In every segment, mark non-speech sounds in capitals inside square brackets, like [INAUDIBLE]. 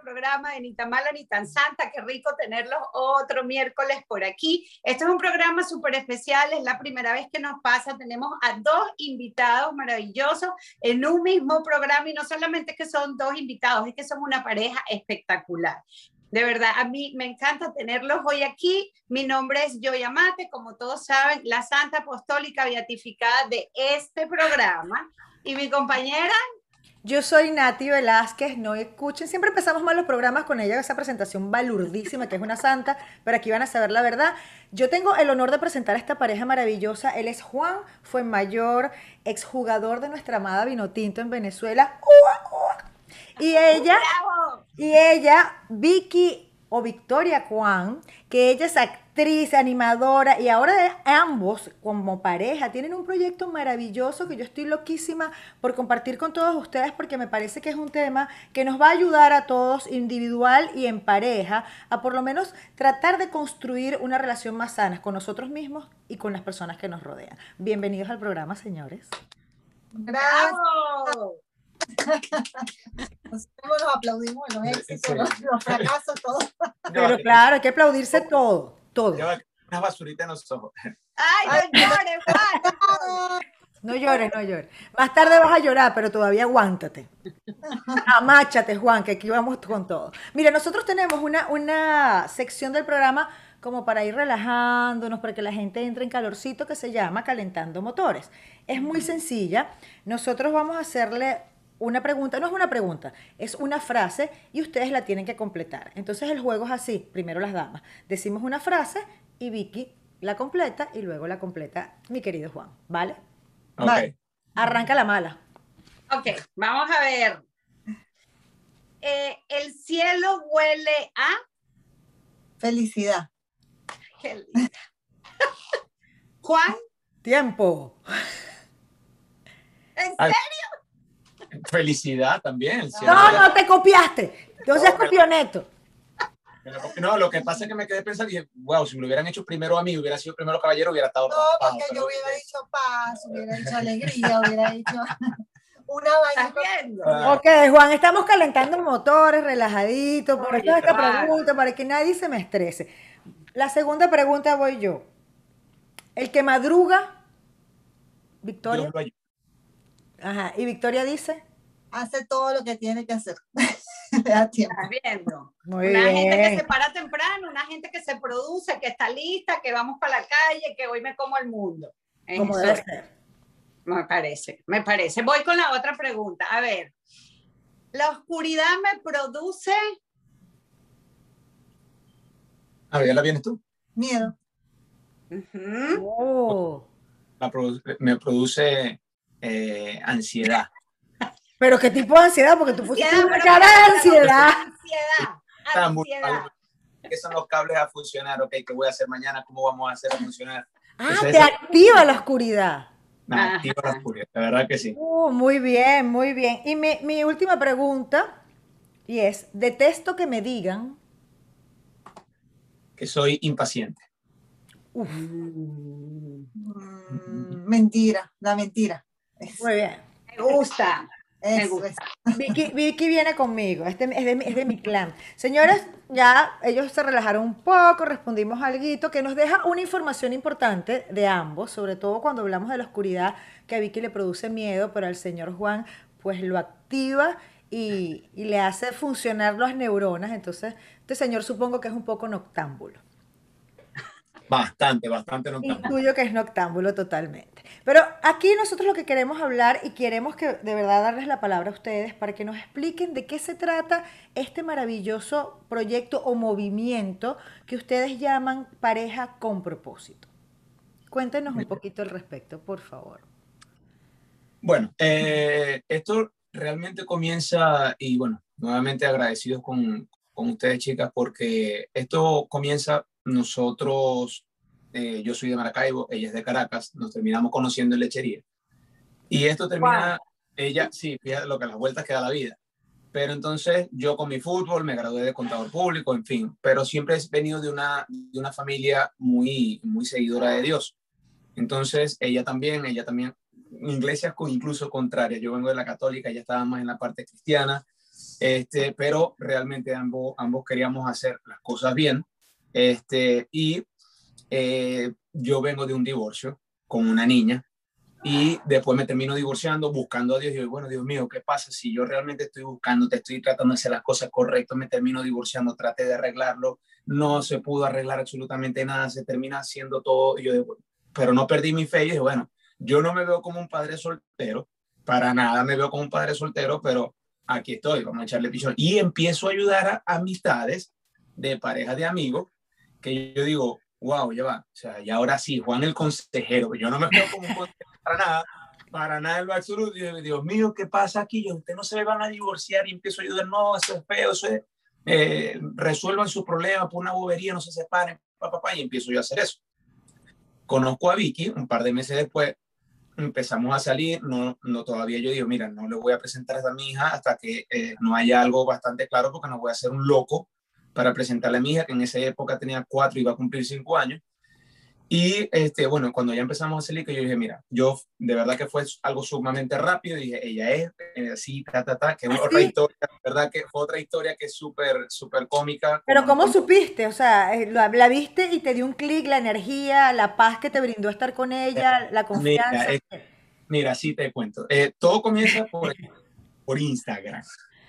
programa de Ni tan ni tan santa. Qué rico tenerlos otro miércoles por aquí. Este es un programa súper especial, es la primera vez que nos pasa. Tenemos a dos invitados maravillosos en un mismo programa y no solamente que son dos invitados, es que son una pareja espectacular. De verdad, a mí me encanta tenerlos hoy aquí. Mi nombre es Joya Mate, como todos saben, la Santa Apostólica Beatificada de este programa. Y mi compañera yo soy Nati Velázquez, no escuchen, siempre empezamos mal los programas con ella, esa presentación balurdísima que es una santa, pero aquí van a saber la verdad. Yo tengo el honor de presentar a esta pareja maravillosa, él es Juan, fue mayor, exjugador de nuestra amada Vinotinto en Venezuela. Y ella, y ella, Vicky o Victoria Juan, que ella es actriz, animadora y ahora ambos como pareja tienen un proyecto maravilloso que yo estoy loquísima por compartir con todos ustedes porque me parece que es un tema que nos va a ayudar a todos individual y en pareja a por lo menos tratar de construir una relación más sana con nosotros mismos y con las personas que nos rodean. Bienvenidos al programa, señores. ¡Bravo! [LAUGHS] Nosotros aplaudimos los éxitos, los, fracasos, todo. Pero claro, hay que aplaudirse todo, todo. Una basurita en los ojos. [LAUGHS] ¡Ay, no llores, Juan! No llores, no llores. Más tarde vas a llorar, pero todavía aguántate. Amáchate, Juan, que aquí vamos con todo. Mira, nosotros tenemos una, una sección del programa como para ir relajándonos, para que la gente entre en calorcito que se llama Calentando Motores. Es muy sencilla. Nosotros vamos a hacerle una pregunta, no es una pregunta, es una frase y ustedes la tienen que completar. Entonces el juego es así, primero las damas. Decimos una frase y Vicky la completa y luego la completa mi querido Juan, ¿vale? Vale. Arranca la mala. Ok, vamos a ver. Eh, el cielo huele a felicidad. Qué [LAUGHS] Juan. Tiempo. ¿En serio? [LAUGHS] Felicidad también. no, no te copiaste. Yo seas copioneto. No, lo que pasa es que me quedé pensando y dije, wow, si me lo hubieran hecho primero a mí, hubiera sido primero caballero, hubiera estado. No, porque yo hubiera dicho paz, hubiera dicho alegría, hubiera dicho [LAUGHS] una vaina. Ok, Juan, estamos calentando motores, relajaditos, por eso esta pregunta, para que nadie se me estrese. La segunda pregunta voy yo. El que madruga, Victoria. Ajá, y Victoria dice. Hace todo lo que tiene que hacer. [LAUGHS] Estás viendo. Muy una gente que se para temprano, una gente que se produce, que está lista, que vamos para la calle, que hoy me como el mundo. Como debe ser. Me parece, me parece. Voy con la otra pregunta. A ver, ¿la oscuridad me produce? A ver, ¿ya la vienes tú? Miedo. oh. me produce eh, ansiedad. ¿Pero qué tipo de ansiedad? Porque tú pusiste una cara de ansiedad. Ansiedad. ¿Qué son los cables a funcionar? Ok, ¿qué voy a hacer mañana? ¿Cómo vamos a hacer a funcionar? Ah, te activa la oscuridad. Me activa la oscuridad, la verdad que sí. Uh, muy bien, muy bien. Y mi, mi última pregunta, y es, detesto que me digan... Que soy impaciente. Uf. Mm, mentira, la mentira. Muy bien. Me gusta. Me gusta. Vicky, Vicky, viene conmigo, este es de, es de mi clan. Señores, ya ellos se relajaron un poco, respondimos algo que nos deja una información importante de ambos, sobre todo cuando hablamos de la oscuridad que a Vicky le produce miedo, pero al señor Juan pues lo activa y, y le hace funcionar las neuronas. Entonces, este señor supongo que es un poco noctámbulo. Bastante, bastante noctámbulo. Intuyo que es noctámbulo totalmente. Pero aquí nosotros lo que queremos hablar y queremos que de verdad darles la palabra a ustedes para que nos expliquen de qué se trata este maravilloso proyecto o movimiento que ustedes llaman pareja con propósito. Cuéntenos un poquito al respecto, por favor. Bueno, eh, esto realmente comienza, y bueno, nuevamente agradecidos con, con ustedes, chicas, porque esto comienza nosotros, eh, yo soy de Maracaibo, ella es de Caracas, nos terminamos conociendo en lechería. Y esto termina, ella, sí, fíjate lo que las vueltas que da la vida. Pero entonces yo con mi fútbol me gradué de contador público, en fin, pero siempre he venido de una, de una familia muy, muy seguidora de Dios. Entonces ella también, ella también, iglesias incluso contrarias. Yo vengo de la católica, ella estaba más en la parte cristiana. este, pero realmente ambos, ambos queríamos hacer las cosas bien. Este, y eh, yo vengo de un divorcio con una niña y después me termino divorciando, buscando a Dios. Y digo, bueno, Dios mío, ¿qué pasa si yo realmente estoy buscando, te estoy tratando de hacer las cosas correctas, me termino divorciando, traté de arreglarlo, no se pudo arreglar absolutamente nada, se termina haciendo todo. Y yo pero no perdí mi fe y dije, bueno, yo no me veo como un padre soltero, para nada me veo como un padre soltero, pero aquí estoy, vamos a echarle pichón. Y empiezo a ayudar a amistades de parejas de amigos que yo digo, wow, ya va, o sea, y ahora sí, Juan el consejero, yo no me veo como consejero para nada, para nada absoluto, y Dios mío, ¿qué pasa aquí? Yo, usted no se van a divorciar y empiezo a ayudar, no, eso es feo, eso es, eh, resuelvan su problema por una bobería, no se separen, papá, pa, y empiezo yo a hacer eso. Conozco a Vicky un par de meses después, empezamos a salir, no, no todavía yo digo, mira, no le voy a presentar a mi hija hasta que eh, no haya algo bastante claro porque no voy a ser un loco para presentarle a mi hija, que en esa época tenía cuatro y iba a cumplir cinco años. Y este, bueno, cuando ya empezamos a salir, que yo dije, mira, yo de verdad que fue algo sumamente rápido, dije, ella es eh, así, ta, ta, ta, que es ¿Ah, otra historia, verdad que fue otra historia que es súper, súper cómica. Pero ¿cómo supiste? O sea, eh, la, la viste y te dio un clic, la energía, la paz que te brindó estar con ella, la confianza. Mira, mira sí te cuento. Eh, todo comienza por, por Instagram.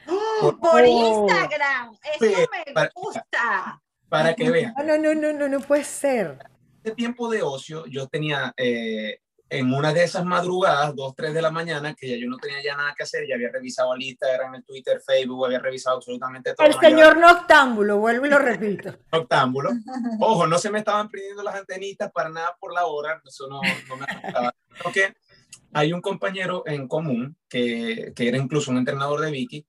¡Oh! Por, Instagram, eso me gusta. Para que vean. No, no, no, no, no puede ser este tiempo de ocio, yo tenía eh, en una de esas madrugadas, 2, 3 de la mañana, que ya yo no tenía ya nada que hacer, ya había revisado el Instagram, el Twitter, Facebook, había revisado absolutamente todo. El señor noctámbulo, vuelvo y lo repito. [LAUGHS] noctámbulo. Ojo, no se me estaban prendiendo las antenitas para nada por la hora, eso no, no me afectaba. Porque hay un compañero en común que, que era incluso un entrenador de Vicky,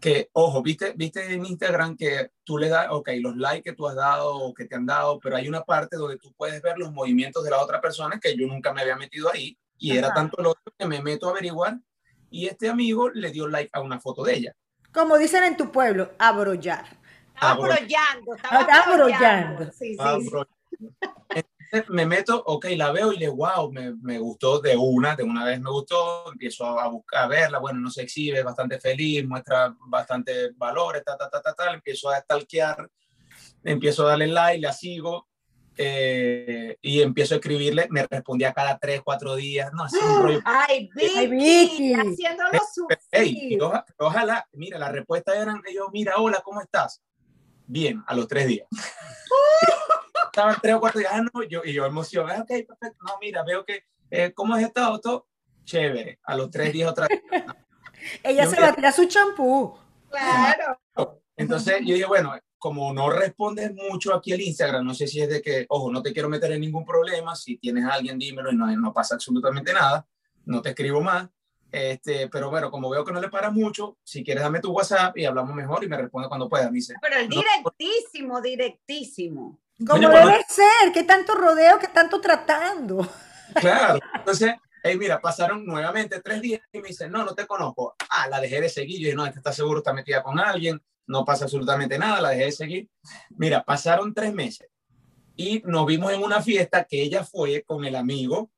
que, ojo, viste, viste en Instagram que tú le das, ok, los likes que tú has dado o que te han dado, pero hay una parte donde tú puedes ver los movimientos de la otra persona que yo nunca me había metido ahí y era tanto lo que me meto a averiguar y este amigo le dio like a una foto de ella. Como dicen en tu pueblo, abrollar. Abrollando, estaba abrollando. Sí, sí me meto, ok, la veo y le, wow, me, me, gustó de una, de una vez me gustó, empiezo a, buscar, a verla, bueno, no se exhibe, bastante feliz, muestra bastante valores, ta, ta, ta, ta, ta, empiezo a stalkear, empiezo a darle like, la sigo, eh, y empiezo a escribirle, me respondía cada tres, cuatro días, no, así un rollo. Ay, Vicky, haciéndolo hey, ojalá, mira, la respuesta eran ellos, mira, hola, ¿cómo estás? Bien, a los tres días. Estaban tres o cuatro días, ah, no, yo, y yo emocionado, ok, perfecto, no, mira, veo que, eh, ¿cómo es esta auto? Chévere, a los tres días otra vez. [LAUGHS] Ella se va a tirar su champú. Claro. Entonces yo dije, bueno, como no respondes mucho aquí el Instagram, no sé si es de que, ojo, no te quiero meter en ningún problema, si tienes a alguien dímelo y no, no pasa absolutamente nada, no te escribo más. Este, pero bueno, como veo que no le para mucho, si quieres dame tu WhatsApp y hablamos mejor y me responde cuando pueda. dice, pero el directísimo, directísimo. Como debe ser, qué tanto rodeo, qué tanto tratando. [LAUGHS] Claro, entonces, hey, mira, pasaron nuevamente tres días y me dice, no, no te conozco. Ah, la dejé de seguir. Yo dije, no, está seguro, está metida con alguien, no pasa absolutamente nada, la dejé de seguir. Mira, pasaron tres meses y nos vimos en una fiesta que ella fue con el amigo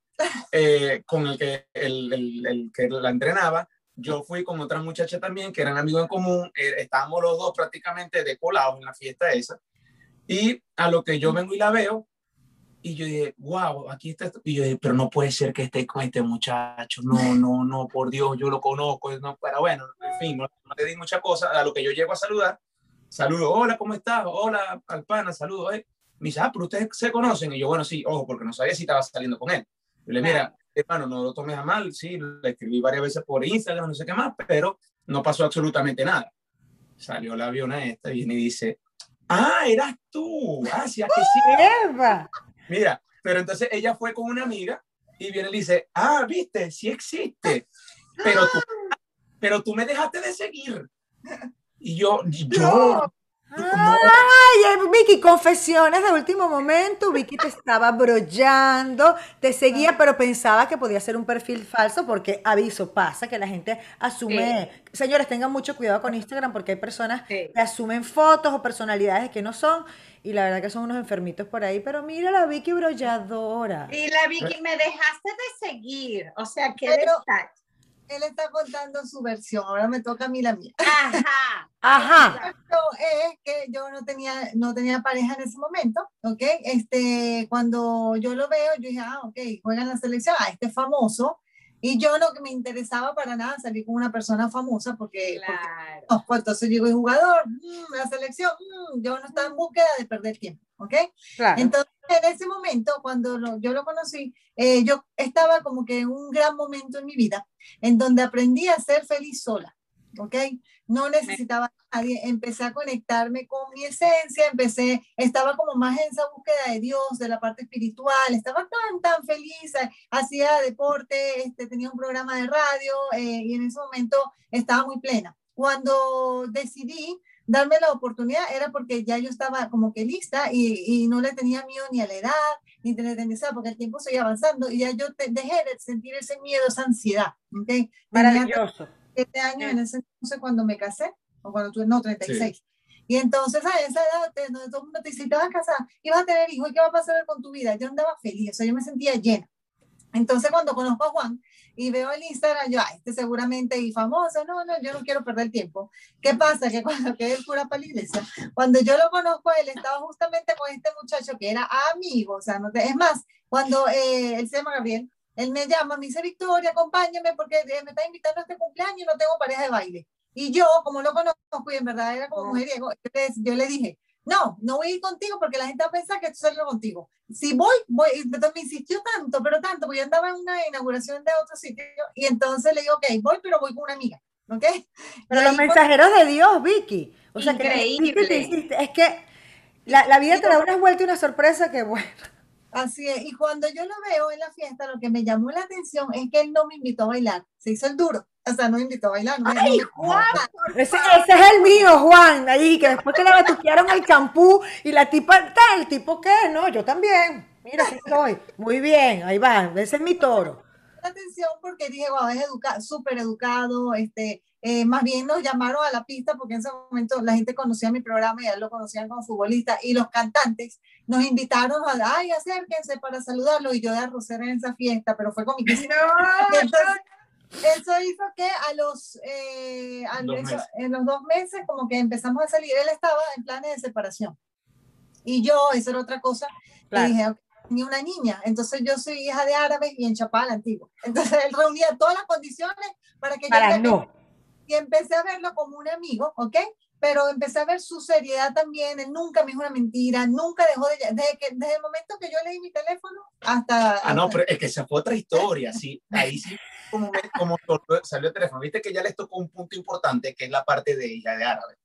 eh, con el que, el, el, el, que la entrenaba. Yo fui con otra muchacha también, que eran amigos en común. Eh, estábamos los dos prácticamente decolados en la fiesta esa. Y a lo que yo vengo y la veo, y yo dije, wow, aquí está. Y yo dije, pero no puede ser que esté con este muchacho. No, [LAUGHS] no, no, por Dios, yo lo conozco. No, pero bueno, en fin, no, no le di mucha cosa. A lo que yo llego a saludar, saludo, hola, ¿cómo estás? Hola, Alpana, saludo. Eh. Me dice, ah, pero ustedes se conocen. Y yo, bueno, sí, ojo, porque no sabía si estaba saliendo con él. Yo le mira, hermano, no lo tomes a mal, sí, le escribí varias veces por Instagram, no sé qué más, pero no pasó absolutamente nada. Salió la aviona esta, viene y dice, ah, eras tú, gracias, que sí. Eva. Mira, pero entonces ella fue con una amiga y viene y dice, ah, viste, sí existe, pero tú, pero tú me dejaste de seguir. Y yo, yo, Ay, Vicky, confesiones de último momento. Vicky te estaba brollando, te seguía, pero pensaba que podía ser un perfil falso porque aviso, pasa que la gente asume. Señores, tengan mucho cuidado con Instagram porque hay personas que asumen fotos o personalidades que no son y la verdad que son unos enfermitos por ahí, pero mira la Vicky brolladora. Y la Vicky, me dejaste de seguir, o sea, ¿qué él está contando su versión, ahora me toca a mí la mía. Ajá. Ajá. Es que yo no tenía, no tenía pareja en ese momento, ¿ok? Este, cuando yo lo veo, yo dije, ah, ok, juega en la selección, ah, este es famoso, y yo no que me interesaba para nada salir con una persona famosa porque, claro. pues, entonces llegó el jugador, mm, la selección, mm, yo no estaba en búsqueda de perder tiempo, ¿ok? Claro. Entonces, en ese momento, cuando yo lo conocí, eh, yo estaba como que en un gran momento en mi vida, en donde aprendí a ser feliz sola, ¿ok? No necesitaba a nadie, empecé a conectarme con mi esencia, empecé, estaba como más en esa búsqueda de Dios, de la parte espiritual, estaba tan, tan feliz, eh, hacía deporte, este, tenía un programa de radio eh, y en ese momento estaba muy plena. Cuando decidí darme la oportunidad era porque ya yo estaba como que lista y, y no le tenía miedo ni a la edad, ni a la porque el tiempo seguía avanzando y ya yo dejé de sentir ese miedo, esa ansiedad. ¿okay? Maravilloso siete años en ese entonces cuando me casé, o cuando tuve, no, 36. Y entonces a esa edad, donde todo el mundo te dice, te vas a casar, y vas a tener hijos, ¿y qué va a pasar con tu vida? Yo andaba feliz, o sea, yo me sentía llena. Entonces cuando conozco a Juan y veo el Instagram, yo, ay, este seguramente y famoso, no, no, yo no quiero perder el tiempo. ¿Qué pasa? Que cuando quedé el cura para la iglesia, cuando yo lo conozco, él estaba justamente con este muchacho que era amigo, o sea, no te, es más, cuando eh, él se llama Gabriel, él me llama, me dice, Victoria, acompáñame porque eh, me está invitando a este cumpleaños y no tengo pareja de baile. Y yo, como lo conozco y en verdad era como mujeriego, yo le dije, no, no voy a ir contigo porque la gente va a pensar que estoy saliendo contigo. Si voy, voy, entonces me insistió tanto, pero tanto, porque yo andaba en una inauguración de otro sitio y entonces le digo, ok, voy, pero voy con una amiga, ¿ok? Pero los mensajeros de Dios, Vicky. O sea, Increíble. es que la, la vida te da una vuelta y una sorpresa que, bueno. Así es, y cuando yo lo veo en la fiesta, lo que me llamó la atención es que él no me invitó a bailar, se hizo el duro, o sea, no me invitó a bailar. No ¡Ay, Juan! Ese, ese, es el mío, Juan, ahí, que después que le batuquearon el campú y la tipa, tal, ¿el tipo qué? No, yo también, mira, aquí estoy, muy bien, ahí va, ese es mi toro. La atención porque dije, wow, es educado, súper educado, este, eh, más bien nos llamaron a la pista porque en ese momento la gente conocía mi programa y ya lo conocían como futbolista y los cantantes nos invitaron a, ay, acérquense para saludarlo y yo de arrocer en esa fiesta, pero fue con mi [LAUGHS] eso hizo que a los, eh, en los dos meses como que empezamos a salir, él estaba en planes de separación. Y yo, esa era otra cosa, le dije, ni una niña. Entonces yo soy hija de árabes y en Chapal antiguo. Entonces él reunía todas las condiciones para que para no. y empecé a verlo como un amigo, ¿ok? Pero empecé a ver su seriedad también, él nunca me dijo una mentira, nunca dejó de... Desde, que, desde el momento que yo le di mi teléfono hasta... Ah, no, pero es que esa fue otra historia, sí, ahí sí, como, como salió el teléfono, viste que ya les tocó un punto importante, que es la parte de ella de árabe.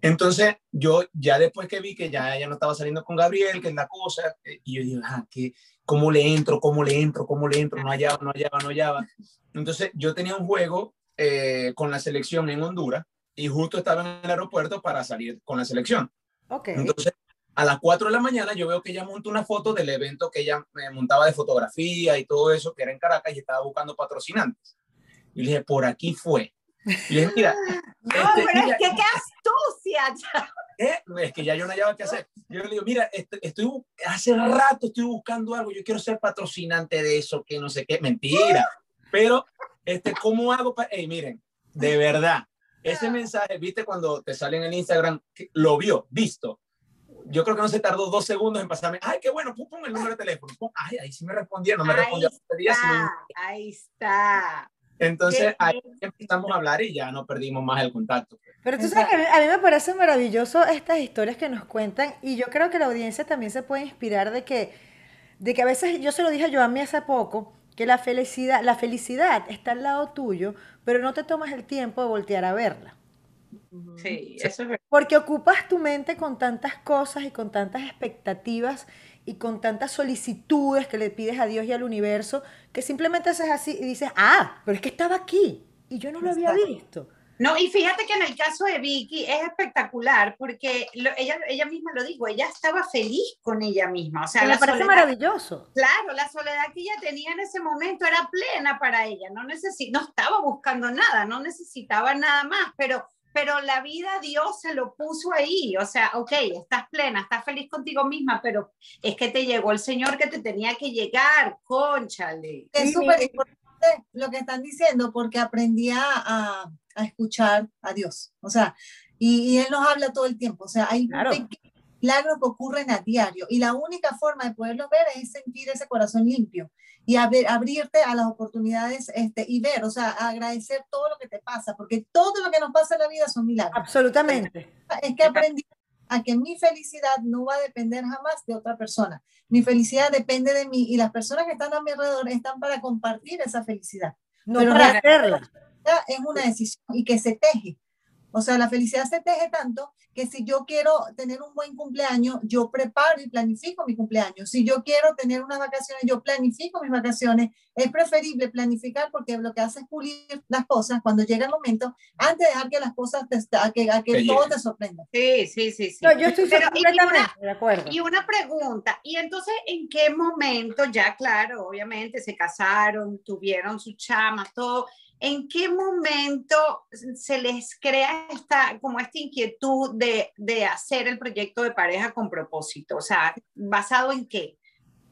Entonces, yo ya después que vi que ya ella no estaba saliendo con Gabriel, que es la cosa, eh, y yo dije, ah, que, ¿cómo le entro? ¿Cómo le entro? ¿Cómo le entro? No hallaba, no hallaba, no hallaba. Entonces, yo tenía un juego eh, con la selección en Honduras y justo estaba en el aeropuerto para salir con la selección. Okay. Entonces, a las 4 de la mañana yo veo que ella monta una foto del evento que ella me montaba de fotografía y todo eso, que era en Caracas y estaba buscando patrocinantes. Y le dije, por aquí fue. Y le dije, mira. [LAUGHS] no, este, pero es que qué astucia. ¿Eh? Es que ya yo no hallaba qué hacer. Yo le digo, mira, este, estoy, hace rato estoy buscando algo, yo quiero ser patrocinante de eso, que no sé qué. Mentira. Pero este, ¿cómo hago para...? Hey, miren, de verdad, ese mensaje, viste cuando te sale en el Instagram, lo vio, visto. Yo creo que no se tardó dos segundos en pasarme, ay, qué bueno, pum, pum, el número de teléfono. ay, ahí sí me respondía, no me respondía. Ahí está, ahí está. Entonces ahí empezamos a hablar y ya no perdimos más el contacto. Pero tú sabes que a mí me parece maravilloso estas historias que nos cuentan y yo creo que la audiencia también se puede inspirar de que, de que a veces, yo se lo dije a mí hace poco, que la felicidad, la felicidad está al lado tuyo, pero no te tomas el tiempo de voltear a verla. Sí, eso es verdad. Porque ocupas tu mente con tantas cosas y con tantas expectativas y con tantas solicitudes que le pides a Dios y al universo, que simplemente haces así y dices, ah, pero es que estaba aquí y yo no lo había visto. No, y fíjate que en el caso de Vicky es espectacular porque ella, ella misma lo dijo, ella estaba feliz con ella misma. O sea, me parece maravilloso. Claro, la soledad que ella tenía en ese momento era plena para ella, no, no estaba buscando nada, no necesitaba nada más, pero, pero la vida Dios se lo puso ahí. O sea, ok, estás plena, estás feliz contigo misma, pero es que te llegó el Señor que te tenía que llegar, conchale. Es súper importante lo que están diciendo porque aprendí a, a escuchar a Dios. O sea, y, Él nos habla todo el tiempo. O sea, hay claro. milagros que ocurren a diario y la única forma de poderlos ver es sentir ese corazón limpio y abrirte a las oportunidades este, y ver, o sea, agradecer todo lo que te pasa, porque todo lo que nos pasa en la vida son milagros. Absolutamente. Es que aprendí a que mi felicidad no va a depender jamás de otra persona. Mi felicidad depende de mí y las personas que están a mi alrededor están para compartir esa felicidad. No Pero para hacerla. Es una decisión y que se teje. O sea, la felicidad se teje tanto que si yo quiero tener un buen cumpleaños, yo preparo y planifico mi cumpleaños. Si yo quiero tener unas vacaciones, yo planifico mis vacaciones. Es preferible planificar porque lo que hace es pulir las cosas cuando llega el momento, antes de dejar que las cosas, te, a que, a que todo te sorprenda. Sí, sí, sí. sí. No, yo estoy completamente de acuerdo. Y una pregunta, ¿y entonces en qué momento, ya claro, obviamente se casaron, tuvieron su chama, todo, ¿en qué momento se les crea esta, como esta inquietud de, de, hacer el proyecto de pareja con propósito? O sea, ¿basado en qué?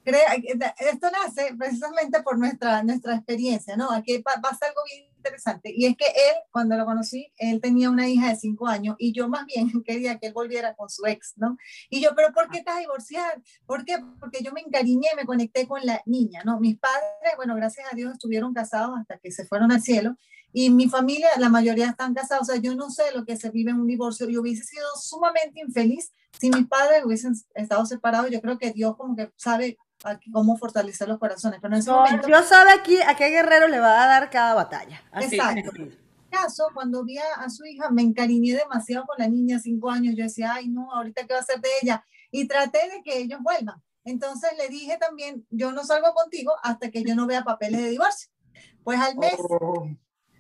Esto nace precisamente por nuestra, nuestra experiencia, ¿no? Aquí pasa algo bien interesante. Y es que él, cuando lo conocí, él tenía una hija de cinco años y yo más bien [LAUGHS] quería que él volviera con su ex, ¿no? Y yo, pero ¿por qué estás a divorciar? ¿Por qué? Porque yo me encariñé, me conecté con la niña, ¿no? Mis padres, bueno, gracias a Dios estuvieron casados hasta que se fueron al cielo. Y mi familia, la mayoría están casados. O sea, yo no sé lo que se vive en un divorcio. Yo hubiese sido sumamente infeliz si mis padres hubiesen estado separados. Yo creo que Dios como que sabe cómo fortalecer los corazones. Pero en ese momento, Dios sabe aquí a qué guerrero le va a dar cada batalla. exacto. En caso, cuando vi a, su hija, me encariñé demasiado con la niña, cinco años. Yo decía, ay, no, ahorita qué va a hacer de ella. Y traté de que ellos vuelvan. Entonces le dije también, yo no salgo contigo hasta que yo no vea papeles de divorcio. Pues al mes oh.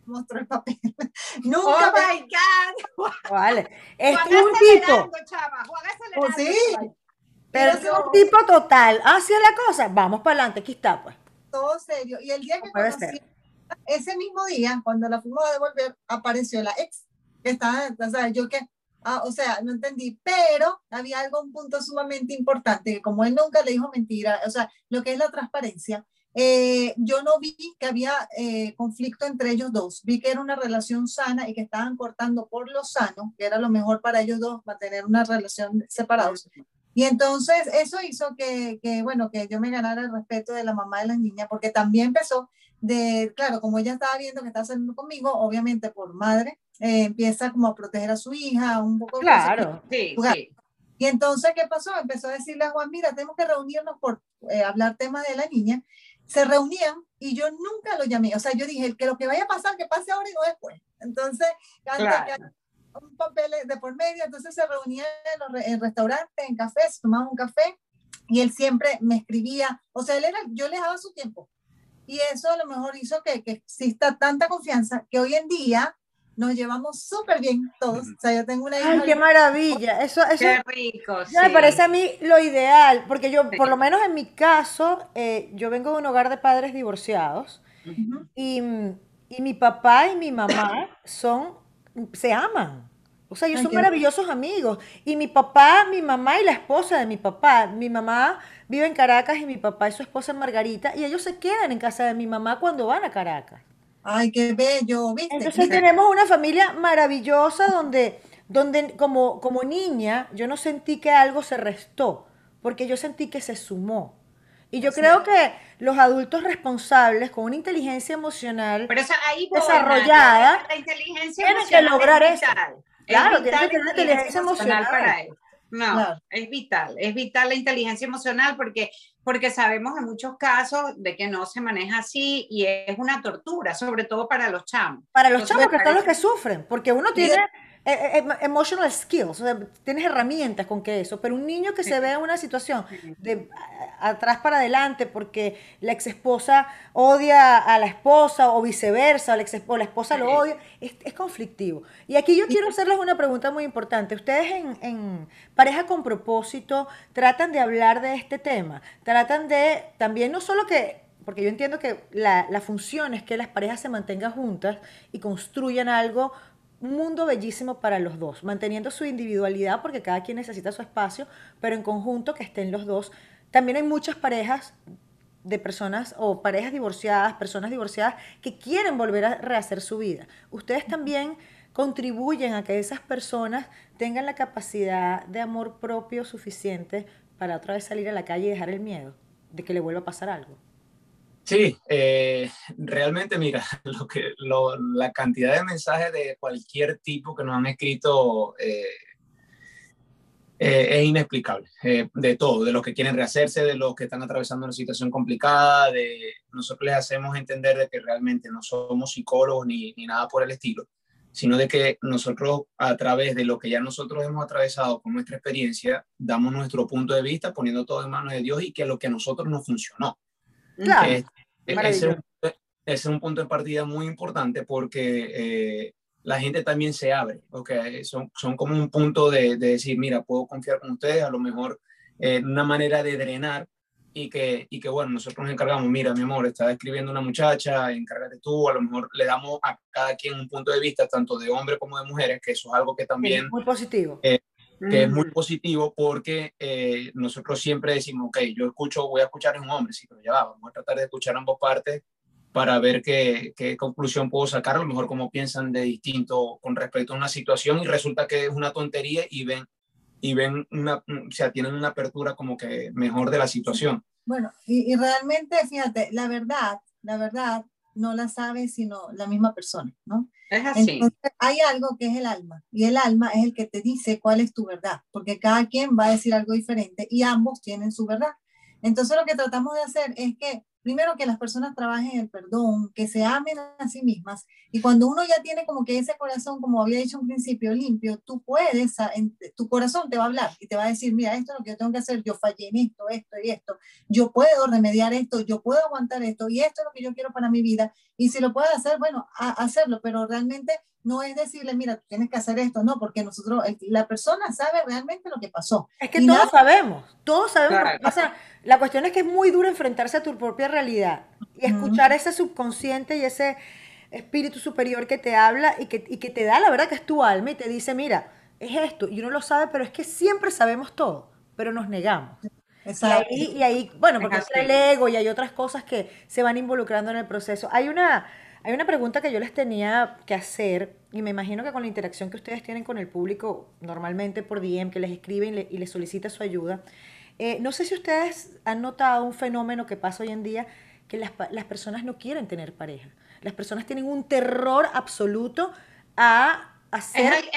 mostró el papel. [LAUGHS] Nunca. Oh my God. Vale. Es un tipo. Chava, oh, sí. Pero es un tipo total. Hacia la cosa, vamos para adelante, aquí está, pues. Todo serio. Y el día que conocí, ese mismo día, cuando la fuimos a devolver, apareció la ex, que estaba, o sea, yo que, ah, o sea, no entendí, pero había algo, un punto sumamente importante, que como él nunca le dijo mentira, o sea, lo que es la transparencia, eh, yo no vi que había eh, conflicto entre ellos dos, vi que era una relación sana y que estaban cortando por lo sano, que era lo mejor para ellos dos, mantener una relación separados. Y entonces eso hizo que, que, bueno, que yo me ganara el respeto de la mamá de las niñas, porque también empezó de, claro, como ella estaba viendo que estaba saliendo conmigo, obviamente por madre, eh, empieza como a proteger a su hija, un poco. Claro, sí, sí. Y entonces, ¿qué pasó? Empezó a decirle a Juan, mira, tenemos que reunirnos por eh, hablar temas de la niña. Se reunían y yo nunca lo llamé. O sea, yo dije, que lo que vaya a pasar, que pase ahora y no después. Entonces, claro un papel de por medio, entonces se reunían en, restaurantes, en cafés, tomaban un café y él siempre me escribía, o sea, él era, yo le daba su tiempo. Y eso a lo mejor hizo que, que exista tanta confianza que hoy en día nos llevamos súper bien todos. O sea, yo tengo una hija. ¡Ay, qué maravilla! Eso, eso qué rico. Me parece a mí lo ideal, porque yo, por lo menos en mi caso, eh, yo vengo de un hogar de padres divorciados y, y mi papá y mi mamá son se aman. O sea, ellos son maravillosos amigos. Y mi papá, mi mamá y la esposa de mi papá. Mi mamá vive en Caracas y mi papá y su esposa en Margarita. Y ellos se quedan en casa de mi mamá cuando van a Caracas. Ay, qué bello, ¿viste? Entonces tenemos una familia maravillosa donde, donde como, como niña yo no sentí que algo se restó, porque yo sentí que se sumó. Y yo creo que los adultos responsables con una inteligencia emocional desarrollada la inteligencia tienen que lograr eso. Claro, tienen que tener inteligencia emocional, para eso. No, es vital, es vital la inteligencia emocional porque, porque sabemos en muchos casos de que no se maneja así y es una tortura, sobre todo para los chamos. Para los chamos que están los que sufren, porque uno tiene em, emotional skills, o sea, tienes herramientas con que eso, pero un niño que se ve en una situación de atrás para adelante porque la ex esposa odia a la esposa o viceversa, o la, ex o la esposa lo odia, es, es, conflictivo. Y aquí yo quiero hacerles una pregunta muy importante. Ustedes en, en pareja con propósito tratan de hablar de este tema, tratan de también no solo que porque yo entiendo que la, la, función es que las parejas se mantengan juntas y construyan algo mundo bellísimo para los dos, manteniendo su individualidad porque cada quien necesita su espacio, pero en conjunto que estén los dos. También hay muchas parejas de personas o parejas divorciadas, personas divorciadas que quieren volver a rehacer su vida. Ustedes también contribuyen a que esas personas tengan la capacidad de amor propio suficiente para otra vez salir a la calle y dejar el miedo de que le vuelva a pasar algo. Sí, eh, realmente, mira, [LAUGHS] lo que, la cantidad de mensajes de cualquier tipo que nos han escrito eh, eh, es inexplicable. de todo, de los que quieren rehacerse, de los que están atravesando una situación complicada, de nosotros les hacemos entender de que realmente no somos psicólogos ni, ni nada por el estilo, sino de que nosotros a través de lo que ya nosotros hemos atravesado con nuestra experiencia, damos nuestro punto de vista poniendo todo en manos de Dios y que lo que a nosotros nos funcionó. Claro. Ese, es un punto de partida muy importante porque eh, la gente también se abre, okay? son, son como un punto de, de, decir, mira, puedo confiar con ustedes, a lo mejor eh, una manera de drenar y que, y que, bueno, nosotros nos encargamos, mira, mi amor, está escribiendo una muchacha, encárgate tú, a lo mejor le damos a cada quien un punto de vista, tanto de hombres como de mujeres, que eso es algo que también... muy positivo. Eh, que es muy positivo porque eh, nosotros siempre decimos, ok, yo escucho, voy a escuchar a un hombre, sí, pero ya va, vamos a tratar de escuchar ambas partes para ver qué, qué, conclusión puedo sacar, a lo mejor cómo piensan de distinto con respecto a una situación y resulta que es una tontería y ven y ven una, o sea, tienen una apertura como que mejor de la situación. Bueno, y, y realmente, fíjate, la verdad, la verdad no la sabe sino la misma persona, ¿no? Es así. Entonces, hay algo que es el alma, y el alma es el que te dice cuál es tu verdad, porque cada quien va a decir algo diferente y ambos tienen su verdad. Entonces, lo que tratamos de hacer es que primero que las personas trabajen el perdón, que se amen a sí mismas. Y cuando uno ya tiene como que ese corazón, como había dicho un principio, limpio, tú puedes, tu corazón te va a hablar y te va a decir, mira, esto es lo que yo tengo que hacer, yo fallé en esto, esto y esto, yo puedo remediar esto, yo puedo aguantar esto y esto es lo que yo quiero para mi vida. Y si lo puedes hacer, bueno, hacerlo, pero realmente no es decirle, mira, tú tienes que hacer esto, no, porque nosotros, la persona sabe realmente lo que pasó. Es que todos sabemos, todos sabemos lo que pasa. La cuestión es que es muy duro enfrentarse a tu propia realidad y escuchar ese subconsciente y ese espíritu superior que te habla y que, y que te da la verdad que es tu alma y te dice, mira, es esto, y uno lo sabe, pero es que siempre sabemos todo, pero nos negamos. Exacto. Y ahí, y ahí bueno, porque es el ego y hay otras cosas que se van involucrando en el proceso. Hay una hay una pregunta que yo les tenía que hacer y me imagino que con la interacción que ustedes tienen con el público normalmente por DM, que les escriben y les solicita su ayuda, eh, no sé si ustedes han notado un fenómeno que pasa hoy en día, que las, las personas no quieren tener pareja. Las personas tienen un terror absoluto a hacer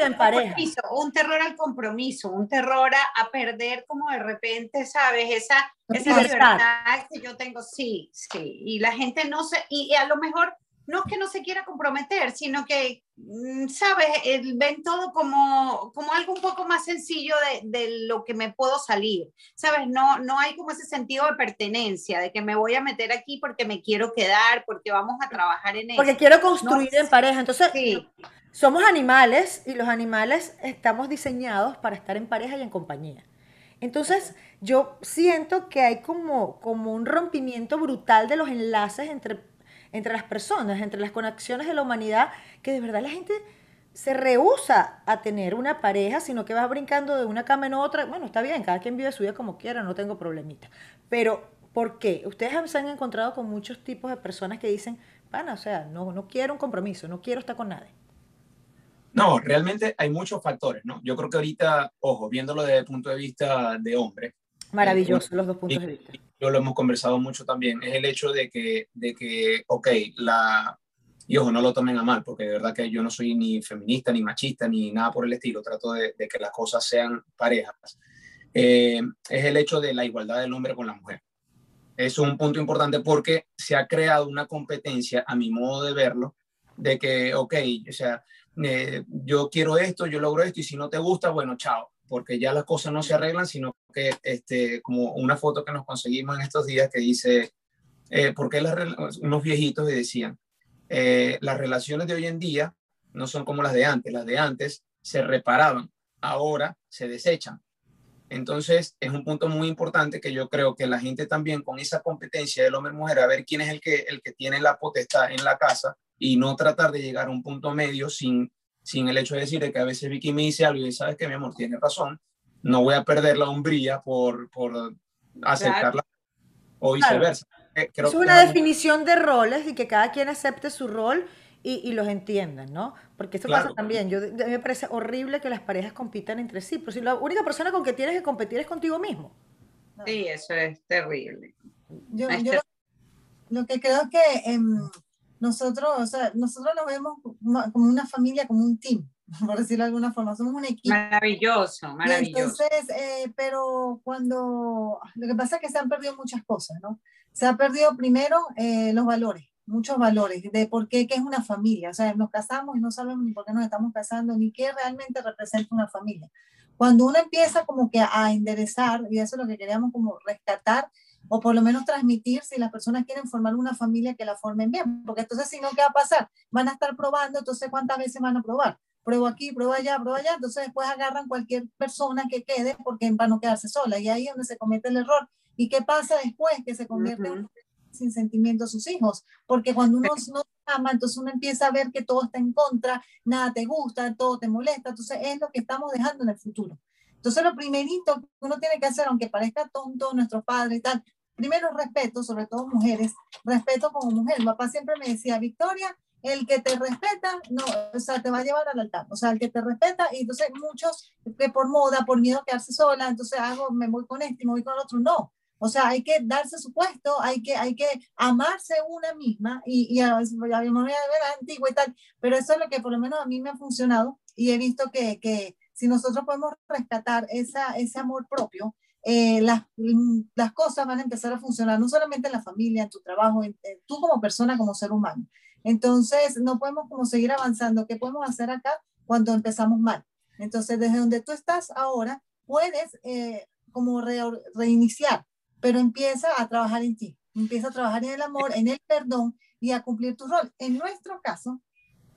en pareja. Un terror al compromiso, un terror a, perder como de repente, ¿sabes? Esa, esa libertad que yo tengo, sí, sí. Y la gente no se, y, a lo mejor no es que no se quiera comprometer, sino que, mm, ¿sabes? ven todo como, como algo un poco más sencillo de, de, lo que me puedo salir, ¿sabes? No, no hay como ese sentido de pertenencia, de que me voy a meter aquí porque me quiero quedar, porque vamos a trabajar en eso. Porque quiero construir en pareja. Entonces, sí somos animales y los animales estamos diseñados para estar en pareja y en compañía. Entonces, yo siento que hay como, como un rompimiento brutal de los enlaces entre, entre las personas, entre las conexiones de la humanidad, que de verdad la gente se rehúsa a tener una pareja, sino que va brincando de una cama en otra. Bueno, está bien, cada quien vive su vida como quiera, no tengo problemita. Pero, ¿por qué? Ustedes se han encontrado con muchos tipos de personas que dicen, pana, o sea, no, no quiero un compromiso, no quiero estar con nadie. No, realmente hay muchos factores, ¿no? Yo creo que ahorita, ojo, viéndolo desde el punto de vista de hombre. Maravilloso, los dos puntos de vista. Yo lo hemos conversado mucho también, es el hecho de que, de que ok, la, y ojo, no lo tomen a mal, porque de verdad que yo no soy ni feminista, ni machista, ni nada por el estilo, trato de, que las cosas sean parejas. Eh, es el hecho de la igualdad del hombre con la mujer. Es un punto importante porque se ha creado una competencia, a mi modo de verlo, de que, ok, o sea, eh, yo quiero esto, yo logro esto, y si no te gusta, bueno, chao, porque ya las cosas no se arreglan, sino que, este, como una foto que nos conseguimos en estos días que dice, eh, porque las, unos viejitos decían, eh, las relaciones de hoy en día no son como las de antes, las de antes se reparaban, ahora se desechan. Entonces, es un punto muy importante que yo creo que la gente también con esa competencia del hombre y mujer, a ver quién es el que, el que tiene la potestad en la casa, y no tratar de llegar a un punto medio sin, sin el hecho de decir que a veces Vicky me dice algo y sabes que mi amor tiene razón, no voy a perder la hombría por, por acercarla. o viceversa. Eh, es una definición de roles y que cada quien acepte su rol y, y los entiendan, ¿no? Porque eso pasa también. Yo, a mí me parece horrible que las parejas compitan entre sí, pero si la única persona con que tienes que competir es contigo mismo. Sí, eso es terrible. Yo, yo lo, que creo es que em, nosotros, o sea, nosotros nos vemos como una familia, como un team, [LAUGHS] por decirlo de alguna forma, somos un equipo. Maravilloso, maravilloso. entonces, eh, pero cuando, lo que pasa es que se han perdido muchas cosas, ¿no? Se ha perdido primero eh, los valores, muchos valores, de por qué, qué es una familia, o sea, nos casamos y no sabemos ni por qué nos estamos casando, ni qué realmente representa una familia. Cuando uno empieza como que a enderezar, y eso es lo que queríamos como rescatar, o por lo menos transmitir si las personas quieren formar una familia que la formen bien, porque entonces si no, ¿qué va a pasar? Van a estar probando, entonces ¿cuántas veces van a probar? Pruebo aquí, pruebo allá, pruebo allá, entonces después agarran cualquier persona que quede porque para no quedarse sola, y ahí es donde se comete el error. ¿Y qué pasa después? Que se convierte en sin sentimiento a sus hijos, porque cuando uno no ama, entonces uno empieza a ver que todo está en contra, nada te gusta, todo te molesta, entonces es lo que estamos dejando en el futuro. Entonces lo primerito que uno tiene que hacer, aunque parezca tonto, nuestro padre y tal, primero respeto, sobre todo mujeres, respeto como mujer. Mi papá siempre me decía, Victoria, el que te respeta, no, o sea, te va a llevar al altar, o sea, el que te respeta, y entonces muchos que por moda, por miedo a quedarse sola, entonces hago, me voy con este, me voy con el otro, no, o sea, hay que darse su puesto, hay que, hay que amarse una misma y, y a, me voy a ver antigua y tal, pero eso es lo que por lo menos a mí me ha funcionado y he visto que, que si nosotros podemos rescatar esa, ese amor propio, eh, las, las cosas van a empezar a funcionar, no solamente en la familia, en tu trabajo, en, tú como persona, como ser humano. Entonces, no podemos como seguir avanzando. ¿Qué podemos hacer acá cuando empezamos mal? Entonces, desde donde tú estás ahora, puedes eh, como reiniciar pero empieza a trabajar en ti, empieza a trabajar en el amor, en el perdón y a cumplir tu rol. En nuestro caso,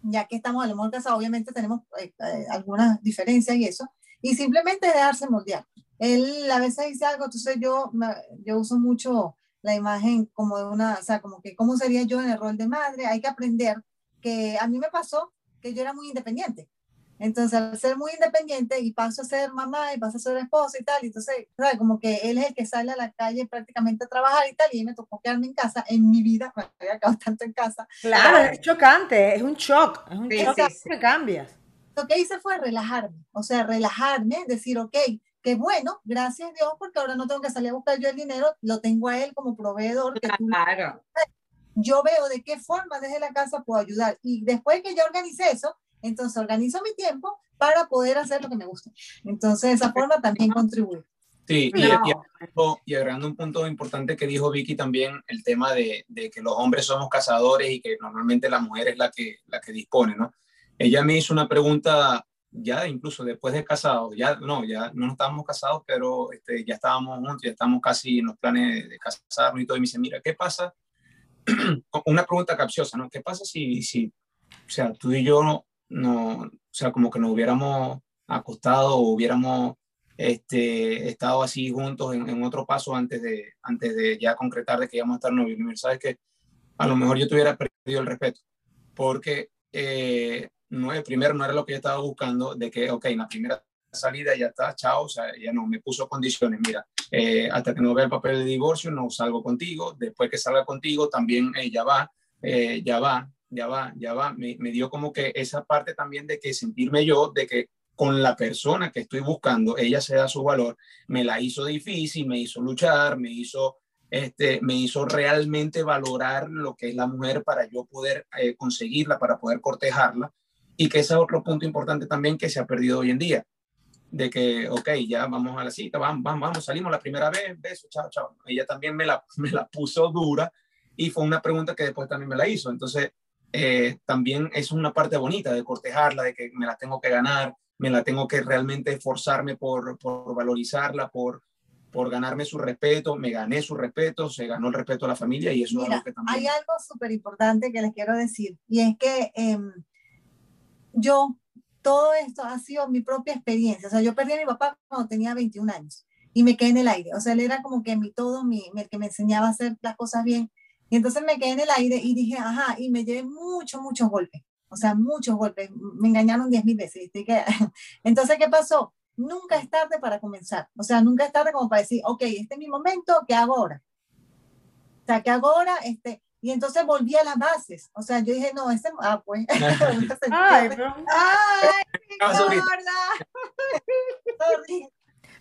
ya que estamos a lo mejor casados, obviamente tenemos eh, eh, algunas diferencias y eso, y simplemente dejarse moldear. Él a veces dice algo, entonces yo, yo uso mucho la imagen como de una, o sea, como que cómo sería yo en el rol de madre, hay que aprender que a mí me pasó que yo era muy independiente. Entonces, al ser muy independiente y paso a ser mamá y paso a ser esposa y tal, entonces, ¿sabes? como que él es el que sale a la calle prácticamente a trabajar y tal, y me tocó quedarme en casa. En mi vida [LAUGHS] me había quedado tanto en casa. Claro, es chocante, es un shock, es un shock que cambias. Lo que hice fue relajarme, o sea, relajarme, decir, ok, qué bueno, gracias a Dios, porque ahora no tengo que salir a buscar yo el dinero, lo tengo a él como proveedor. claro. yo veo de qué forma desde la casa puedo ayudar. Y después que yo organicé eso, entonces organizo mi tiempo para poder hacer lo que me gusta. Entonces, de esa forma también contribuye. Sí, y, y, agregando un punto importante que dijo Vicky también, el tema de, de, que los hombres somos cazadores y que normalmente la mujer es la que, la que dispone, ¿no? Ella me hizo una pregunta ya incluso después de casados, ya no, ya no estábamos casados, pero este, ya estábamos juntos, ya estamos casi en los planes de casarnos y todo, y me dice, mira, ¿qué pasa? [CLEARS THROAT] una pregunta capciosa, ¿no? ¿Qué pasa si, si, o sea, tú y yo no, o sea, como que nos hubiéramos acostado o hubiéramos este, estado así juntos en, otro paso antes de, antes de ya concretar de que íbamos a estar novios. Sabes que a lo mejor yo te hubiera perdido el respeto, porque eh, no, primero no era lo que yo estaba buscando, de que, ok, en la primera salida ya está, chao, o sea, ya no, me puso condiciones, mira, eh, hasta que no vea el papel de divorcio, no salgo contigo, después que salga contigo, también eh, ya va, ya va, ya va, ya va, me, dio como que esa parte también de que sentirme yo, de que con la persona que estoy buscando, ella se da su valor, me la hizo difícil, me hizo luchar, me hizo, este, me hizo realmente valorar lo que es la mujer para yo poder eh, conseguirla, para poder cortejarla. Y que ese es otro punto importante también que se ha perdido hoy en día, de que, ok, ya vamos a la cita, vamos, vamos, vamos salimos la primera vez, beso, chao, chao. Ella también me la, [LAUGHS] me la puso dura y fue una pregunta que después también me la hizo. Entonces, eh, también es una parte bonita de cortejarla, de que me la tengo que ganar, me la tengo que realmente esforzarme por, por valorizarla, por, por ganarme su respeto, me gané su respeto, se ganó el respeto a la familia y eso es algo que también... Hay algo súper importante que les quiero decir y es que em, yo, todo esto ha sido mi propia experiencia, o sea, yo perdí a mi papá cuando tenía 21 años y me quedé en el aire, o sea, él era como que mi todo, mi, el que me enseñaba a hacer las cosas bien y entonces me quedé en el aire y dije, ajá, y me llevé muchos, muchos golpes. O sea, muchos golpes. Me engañaron diez mil veces. [LAUGHS] Entonces, ¿qué pasó? Nunca es tarde para comenzar. O sea, nunca es tarde como para decir, ok, este es mi momento, ¿qué hago ahora? sea, ¿qué hago ahora? Este, y entonces volví a las bases. O sea, yo dije, no, ese, ah, pues. [LAUGHS] [LAUGHS] Ay, pero- Ay, [LAUGHS] Ah, Sabrina. gorda.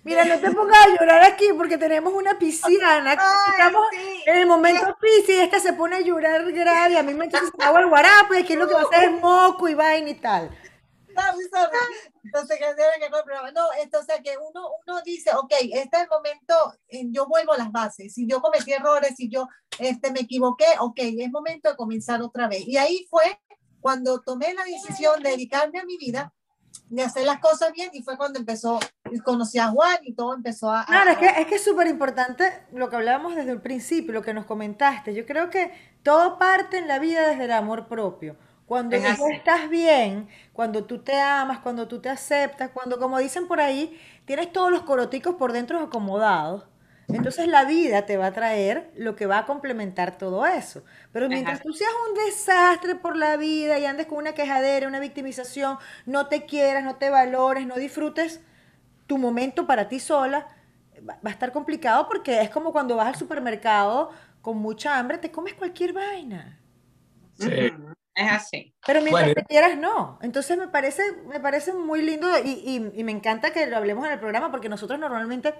Mira, no te pongas a llorar aquí porque tenemos una pisciana. Estamos sí. en el momento piscis y esta se pone a llorar grave. A mí me me agua el guarapo y aquí lo que va a hacer es moco y vaina y tal. Sorry. Entonces, que el programa. No, que uno, uno dice, ok, este es el momento, eh, yo vuelvo a las bases. Si yo cometí errores, si yo este, me equivoqué, ok, es momento de comenzar otra vez. Y ahí fue cuando tomé la decisión de dedicarme a mi vida, de hacer las cosas bien, y fue cuando empezó, conocí a Juan y todo empezó a... a- Claro, es que es que es súper importante lo que hablábamos desde el principio, lo que nos comentaste. Yo creo que todo parte en la vida desde el amor propio. Cuando Es tú así. estás bien, cuando tú te amas, cuando tú te aceptas, cuando, como dicen por ahí, tienes todos los coroticos por dentro acomodados, entonces la vida te va a traer lo que va a complementar todo eso. Pero mientras tú seas un desastre por la vida y andes con una quejadera, una victimización, no te quieras, no te valores, no disfrutes tu momento para ti sola, va a estar complicado porque es como cuando vas al supermercado con mucha hambre, te comes cualquier vaina. Sí. Ujú, Es así. Pero mientras Bueno. te quieras, no. Entonces me parece, me parece muy lindo y, y- y me encanta que lo hablemos en el programa porque nosotros normalmente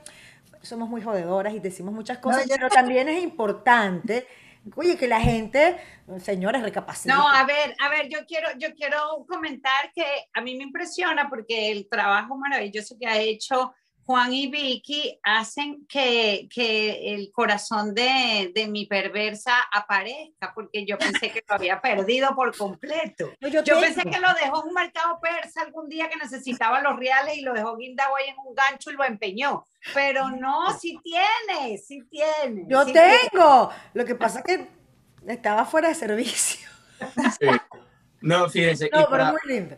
somos muy jodedoras y decimos muchas cosas, pero también es importante, oye, que la gente, señores, recapaciten. No, a ver, a ver, yo quiero, yo quiero comentar que a mí me impresiona porque el trabajo maravilloso que ha hecho Juan y Vicky hacen que, que el corazón de, de mi perversa aparezca, porque yo pensé que lo había perdido por completo. No, yo Yo pensé que lo dejó en un mercado persa algún día que necesitaba los reales y lo dejó guindado ahí en un gancho y lo empeñó. Pero no, sí tiene, sí tiene. Yo sí tiene. tengo. Lo que pasa es que estaba fuera de servicio. Sí. No, fíjense, No, pero para, muy lindo.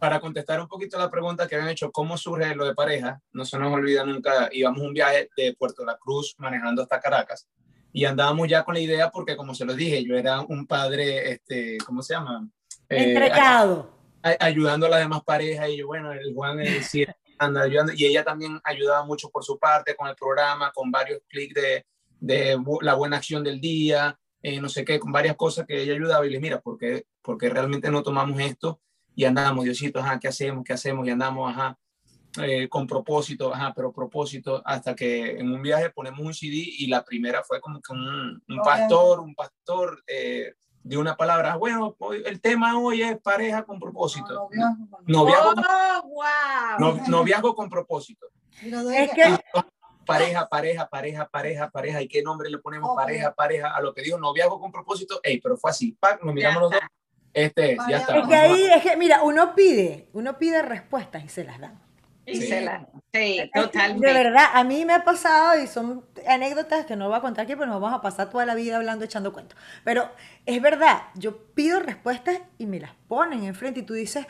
Para contestar un poquito la pregunta que habían hecho, ¿cómo surge lo de pareja? No se nos olvida nunca, íbamos un viaje de Puerto La Cruz manejando hasta Caracas y andábamos ya con la idea porque, como se los dije, yo era un padre, este, ¿cómo se llama? Eh, Entregado. ayudando a las demás parejas y yo, bueno, el Juan el, sí, [LAUGHS] anda ayudando y ella también ayudaba mucho por su parte con el programa, con varios clics de, de la buena acción del día, eh, no sé qué, con varias cosas que ella ayudaba y les mira, porque porque realmente no tomamos esto y andamos, Diosito, ajá, ¿qué hacemos? ¿Qué hacemos? Y andamos, ajá, eh, con propósito, ajá, pero propósito, hasta que en un viaje ponemos un CD y la primera fue como que un, un Ok. pastor, un pastor eh, de una palabra, bueno, hoy- el tema hoy es pareja con propósito. Noviazgo, Oh, wow. no- noviazgo con propósito. Es que Pareja, pareja, pareja, pareja, pareja. ¿Y qué nombre le ponemos? Pareja, pareja. A lo que dijo noviazgo con propósito. Ey, pero fue así. Pac, nos miramos los dos. Este es, ya está. Es que ahí es que, mira, uno pide, uno pide respuestas y se las dan. Y Sí. se la- sí, totalmente. De verdad, a mí me ha pasado y son anécdotas que no voy a contar aquí, pero nos vamos a pasar toda la vida hablando, echando cuentos. Pero es verdad, yo pido respuestas y me las ponen enfrente y tú dices,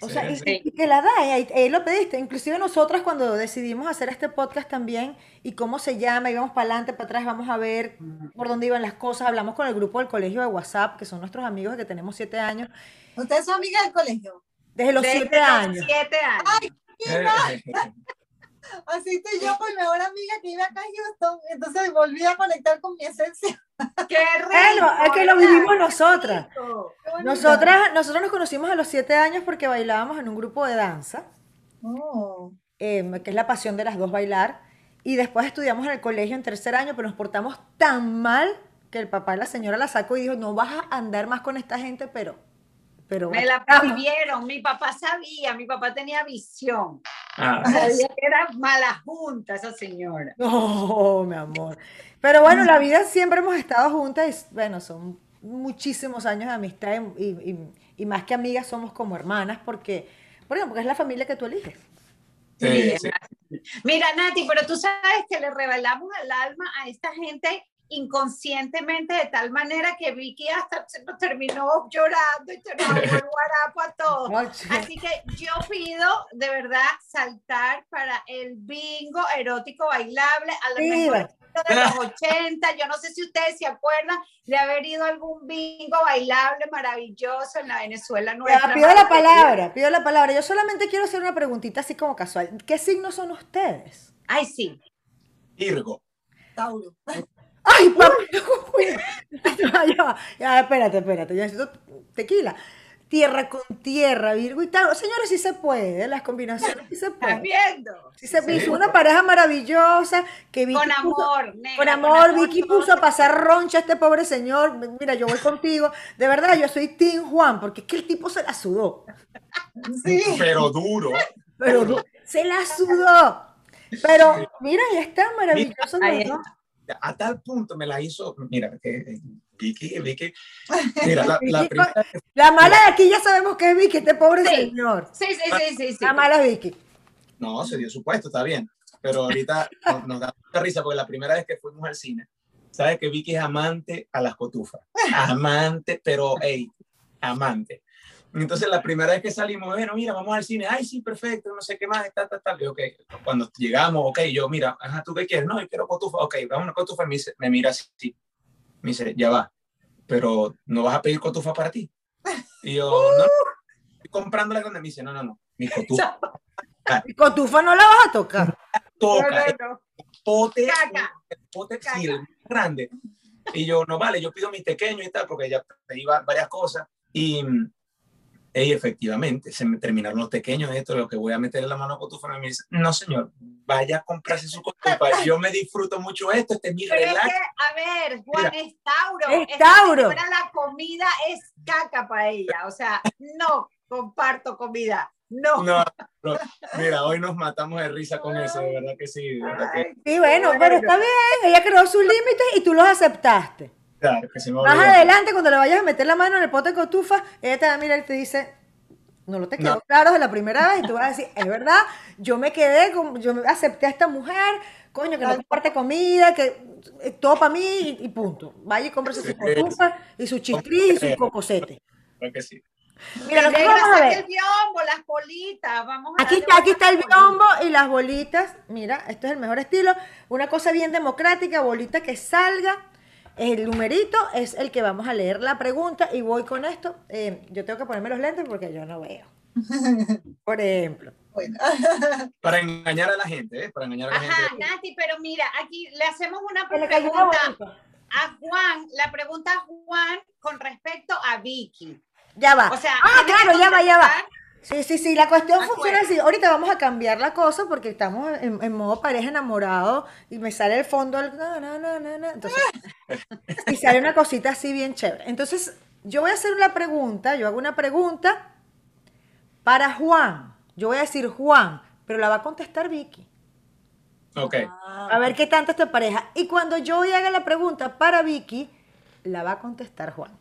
o sea, y, Sí. y que la da, y ahí, ahí lo pediste. Inclusive nosotras cuando decidimos hacer este podcast también y cómo se llama, íbamos para adelante, para atrás, vamos a ver por dónde iban las cosas. Hablamos con el grupo del colegio de WhatsApp, que son nuestros amigos que tenemos siete años, ¿Ustedes son amigas del colegio? desde los Desde siete los años. siete años. Así estoy yo con mi mejor amiga que vive acá en Houston. Entonces volví a conectar con mi esencia. [LAUGHS] ¡Qué rico! Bueno, es que lo vivimos nosotras. Nosotras, nosotros nos conocimos a los siete años porque bailábamos en un grupo de danza, Oh. em, que es la pasión de las dos bailar, y después estudiamos en el colegio en tercer año, pero nos portamos tan mal que el papá y la señora la sacó y dijo, no vas a andar más con esta gente, pero... pero Me la vamos". prohibieron. Mi papá sabía, mi papá tenía visión. Ah, [LAUGHS] Sabía que era mala junta esa señora. No, mi amor. Pero bueno, la vida siempre hemos estado juntas y bueno, son muchísimos años de amistad y, y- y más que amigas somos como hermanas porque, bueno, porque es la familia que tú eliges. sí, Sí, sí. Mira, Nati, pero tú sabes que le revelamos el alma a esta gente inconscientemente de tal manera que Vicky hasta se nos terminó llorando y se nos ahogó [LAUGHS] el guarapo a todos. Así que yo pido de verdad saltar para el bingo erótico bailable a lo Viva. mejor de los [LAUGHS] 80. Yo no sé si ustedes se acuerdan de haber ido a algún bingo bailable maravilloso en la Venezuela Ya, nuestra. pido la palabra, pido la palabra. Yo solamente quiero hacer una preguntita así como casual. ¿Qué signos son ustedes? Ay, sí. Virgo. Tauro. ¡Ay, papi! [LAUGHS] ya, ya, espérate, espérate, ya necesito tequila. Tierra con tierra, Virgo y tal. Señores, sí se puede, las combinaciones sí se ¿Estás pueden. viendo? Sí se hizo una pareja maravillosa que Vicky Con puso- amor, negra, con amor, Vicky todo. puso a pasar roncha a este pobre señor. Mira, yo voy contigo. De verdad, yo soy Team Juan, porque es que el tipo se la sudó. Sí. Pero duro. Pero du- se la sudó. Pero mira, ya está maravilloso. Ahí ¿no? A tal punto me la hizo. Mira, que eh, Vicky, Vicky. [LAUGHS] Mira, la, la Vicky, primera. La mala de aquí ya sabemos que es Vicky, este pobre Sí. señor. Sí, sí, sí, sí, sí. La mala es Vicky. No, se dio su puesto, está bien. Pero ahorita [LAUGHS] nos, nos da mucha risa porque la primera vez que fuimos al cine, sabes que Vicky es amante a las cotufas. [LAUGHS] Amante, pero, hey, amante. Entonces, la primera vez que salimos, bueno, mira, vamos al cine. Ay, sí, perfecto, no sé qué más, está, está, está. Y, ok, cuando llegamos, ok, yo, mira, ajá, ¿tú qué quieres? No, yo quiero cotufa. Ok, vamos a cotufa. Me, dice- me mira así. Me dice, ya va, pero ¿no vas a pedir cotufa para ti? Y yo, no, no, estoy comprando la grande. Me dice, no, no, no, mi cotufa [LAUGHS] Y cotufa no la vas a tocar. toca. No, no, no. pote, Caca. el pote Caca. sí, el grande. Y yo, no vale, yo pido mis pequeños y tal, porque ya pedí va- varias cosas. Y, y efectivamente, se me terminaron los pequeños, esto, lo que voy a meter en la mano a cotufa. Me dice, no señor, vaya a comprarse su cotufa. [LAUGHS] Yo me disfruto mucho esto, este es mi Pero es relax. que, a ver, Juan Mira. es Tauro. Es Esta Tauro. señora, la comida es caca para ella. O sea, no comparto comida. No. No, no, mira, hoy nos matamos de risa con eso, de verdad que sí, de verdad que, Sí, bueno, pero está bien. Ella creó sus límites y tú los aceptaste. Claro, que se me Más adelante, cuando le vayas a meter la mano en el pote de cotufa, ella te va a mirar y te dice, no lo te quedó No. claro de la primera vez, y tú vas a decir, es verdad, yo me quedé, con, yo acepté a esta mujer, coño, que no comparte comida, que eh, todo para mí y, y punto. Vaya y cómprese su Sí. cotufa y su chiclí y su cocosete. Que sí. Mira, nosotros Negra, vamos a ver. el biombo, las bolitas. Vamos a Aquí está, aquí está el biombo y las bolitas. Mira, esto es el mejor estilo. Una cosa bien democrática, bolita que salga. El numerito es el que vamos a leer la pregunta y voy con esto. Eh, yo tengo que ponerme los lentes porque yo no veo. [LAUGHS] Por ejemplo. Bueno, [LAUGHS] Para engañar a la gente, ¿eh? Para engañar a la Ajá, gente. Nati, pero mira, aquí le hacemos una pregunta a Juan. La pregunta a Juan con respecto a Vicky. Ya va. O sea, ah, claro, ya va, ya va. Sí, sí, sí, la cuestión funciona así. Ahorita vamos a cambiar la cosa porque estamos en, en modo pareja enamorado y me sale el fondo el na, na, na, na, na. Entonces, [LAUGHS] y sale una cosita así bien chévere. Entonces, yo voy a hacer una pregunta, yo hago una pregunta para Juan. Yo voy a decir Juan, pero la va a contestar Vicky. Ok. A ver qué tanto esta pareja. Y cuando yo hoy haga la pregunta para Vicky, la va a contestar Juan.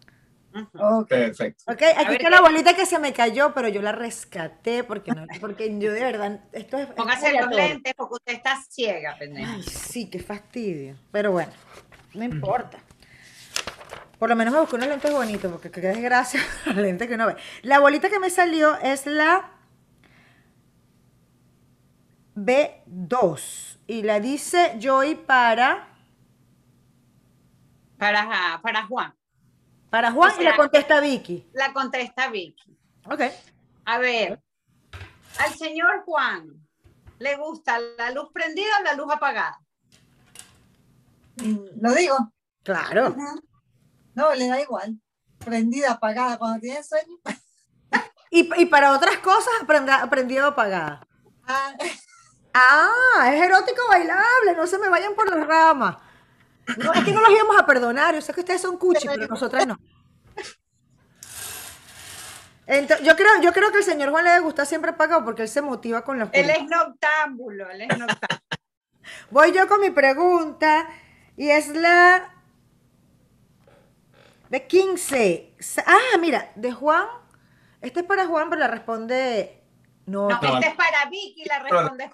Ok. Perfecto. Ok, aquí está la bolita que se me cayó, pero yo la rescaté porque no, porque yo de verdad, esto es. es Póngase los lentes porque usted está ciega, pendejo. Ay, sí, qué fastidio. Pero bueno, no importa. Por lo menos me busqué unos lentes bonitos, porque qué desgracia [LAUGHS] los lentes que uno ve. La bolita que me salió es la B2. Y la dice Joy para, Para, para Juan. Para Juan O y la contesta Vicky. La contesta Vicky. Ok. A ver, al señor Juan, ¿le gusta la luz prendida o la luz apagada? Mm, Lo digo. Claro. No, le da igual. Prendida, apagada. Cuando tiene sueño. Y, y para otras cosas aprenda- aprendido apagada. ah, Ah, es erótico bailable, no se me vayan por las ramas. No, es que no los íbamos a perdonar, yo sé que ustedes son cuchi, pero nosotras no. Yo, creo, yo creo que el señor Juan le debe gustar siempre apagado porque él se motiva con la Él es noctámbulo, él es noctámbulo. [LAUGHS] Voy yo con mi pregunta y es la de 15. Sa- Ah, mira, de Juan. Este es para Juan, pero la responde... No, No, este es para Vicky, la responde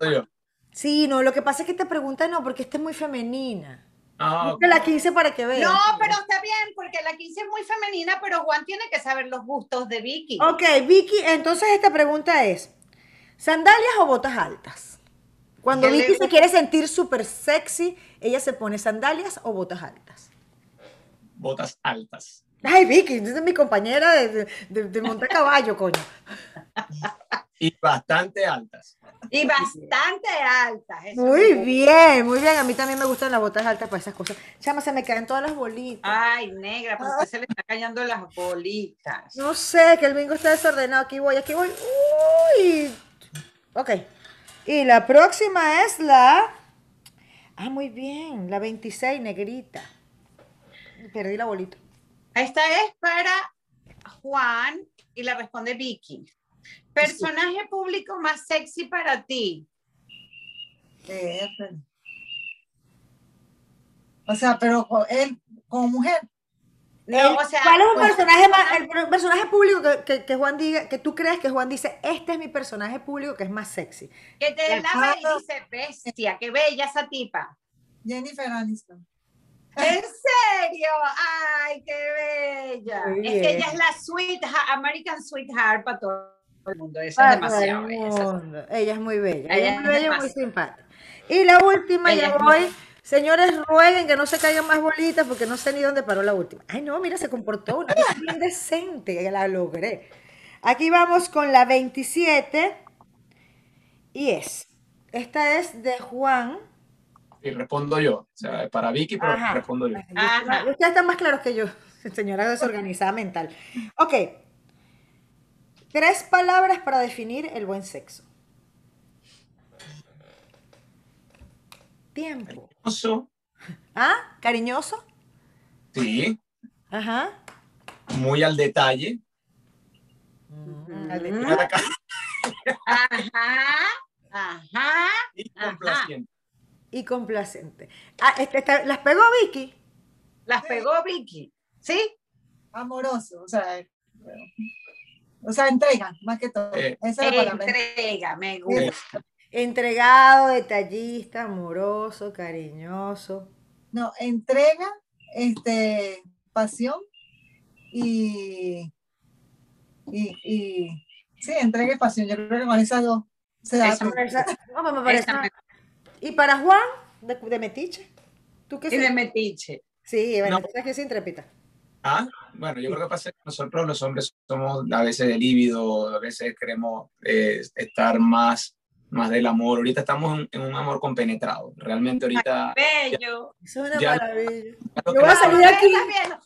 sí, no, lo que pasa es que esta pregunta no, porque esta es muy femenina. Ah, la 15 para que vean. No, pero está bien, porque la 15 es muy femenina, pero Juan tiene que saber los gustos de Vicky. Ok, Vicky, entonces esta pregunta es, ¿sandalias o botas altas? Cuando ¿Qué le Vicky se quiere sentir súper sexy, ella se pone sandalias o botas altas. botas altas. Ay, Vicky, esa es mi compañera de, de, de- de montar caballo, coño. [LAUGHS] Y bastante altas. Y bastante altas. eso Muy bien, muy bien. A mí también me gustan las botas altas para esas cosas. Chama, se me caen todas las bolitas. Ay, negra, porque se le está cayendo las bolitas. No sé, que el bingo está desordenado. Aquí voy, aquí voy. Uy. Ok. Y la próxima es la. Ah, muy bien. La 26, negrita. Perdí la bolita. Esta es para Juan y la responde Vicky. Personaje público más sexy para ti. Eh, pero- O sea, pero con él, como mujer. No, El- o sea, ¿Cuál es un pues, personaje, más, el per- personaje público que, que- que Juan diga, que tú crees que Juan dice, este es mi personaje público que es más sexy? Que te la Ajá. ve y dice, bestia, qué bella esa tipa. Jennifer Aniston. ¿En serio? ¡Ay, qué bella! Es que ella es la sweetheart, American sweetheart para todo el mundo. Esa es demasiado todo el bella. esa- mundo. Ella es muy bella. Ella Ella es muy bella y muy simpática. Y la última, Ella ya muy- voy. Señores, rueguen que no se caigan más bolitas porque no sé ni dónde paró la última. Ay, no, mira, se comportó una bien [LAUGHS] decente, la logré. Aquí vamos con la 27. Y es. Esta es de Juan. Y respondo yo. O sea, para Vicky, pero Ajá. respondo yo. Ustedes están más claros que yo, [LAUGHS] señora desorganizada mental. Ok. Tres palabras para definir el buen sexo. Tiempo. Oso, ¿Ah? ¿Cariñoso? Sí, Ajá. muy al detalle. Mm, al de-. Mira acá. Ajá, ajá. Y Ajá. complaciente. Y complaciente. Ah, este, esta- ¿Las pegó Vicky? Las pegó Vicky. ¿Sí? Amoroso. O sea, bueno. O sea, entrega, más que todo. Eh, Esa es la palabra. Entrega, me gusta. Entregado, detallista, amoroso, cariñoso. No, entrega, este, pasión y, y, y sí, entrega y pasión. Yo creo que con esas dos se da Esa. Esa- [LAUGHS] no, me parece- Esa ¿Y para Juan? ¿De, de Metiche? ¿Tú qué Y de metiche. Sí, bueno, No. que es intrépida. Ah, bueno, yo creo que pasa que nosotros los hombres somos a veces de líbido, a veces queremos eh, estar más, más del amor. Ahorita estamos en, en un amor compenetrado. Realmente ahorita... Bello. Eso es una Ya- maravilla. Yo Yo voy a salir aquí.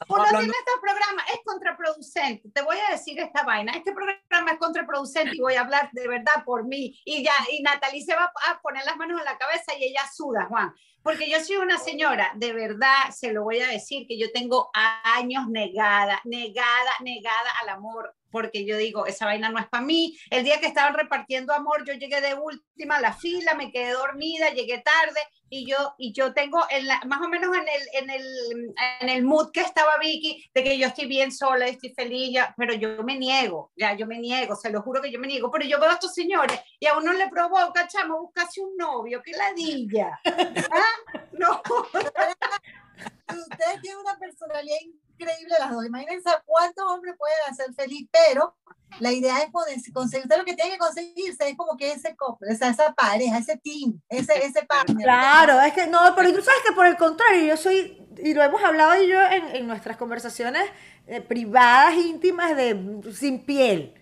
Uno tiene estos programas, es contraproducente. Te voy a decir esta vaina. Este programa es contraproducente y voy a hablar de verdad por mí. Y ya, y Natalie se va a poner las manos en la cabeza y ella suda, Juan. Porque yo soy una señora, de verdad, se lo voy a decir, que yo tengo años negada, negada, negada al amor, porque yo digo, esa vaina no es para mí. El día que estaban repartiendo amor, yo llegué de última a la fila, me quedé dormida, llegué tarde, y yo, y yo tengo en la- más o menos en el, en, el, en el mood que estaba Vicky, de que yo estoy bien sola, estoy feliz, ya, pero yo me niego, ya, yo me niego, se lo juro que yo me niego, pero yo veo a estos señores y a uno le provoca, chamo, buscarse un novio, qué ladilla. ¿Ah? No, [LAUGHS] Ustedes tienen una personalidad increíble las dos. Imagínense cuántos hombres pueden hacer feliz, pero la idea es conseguir. Usted lo que tiene que conseguirse es como que ese esa, pareja, ese team, ese, ese partner. Claro, es que no, pero tú sabes que por el contrario, yo soy, y lo hemos hablado yo en, en nuestras conversaciones eh, privadas, íntimas, de sin piel.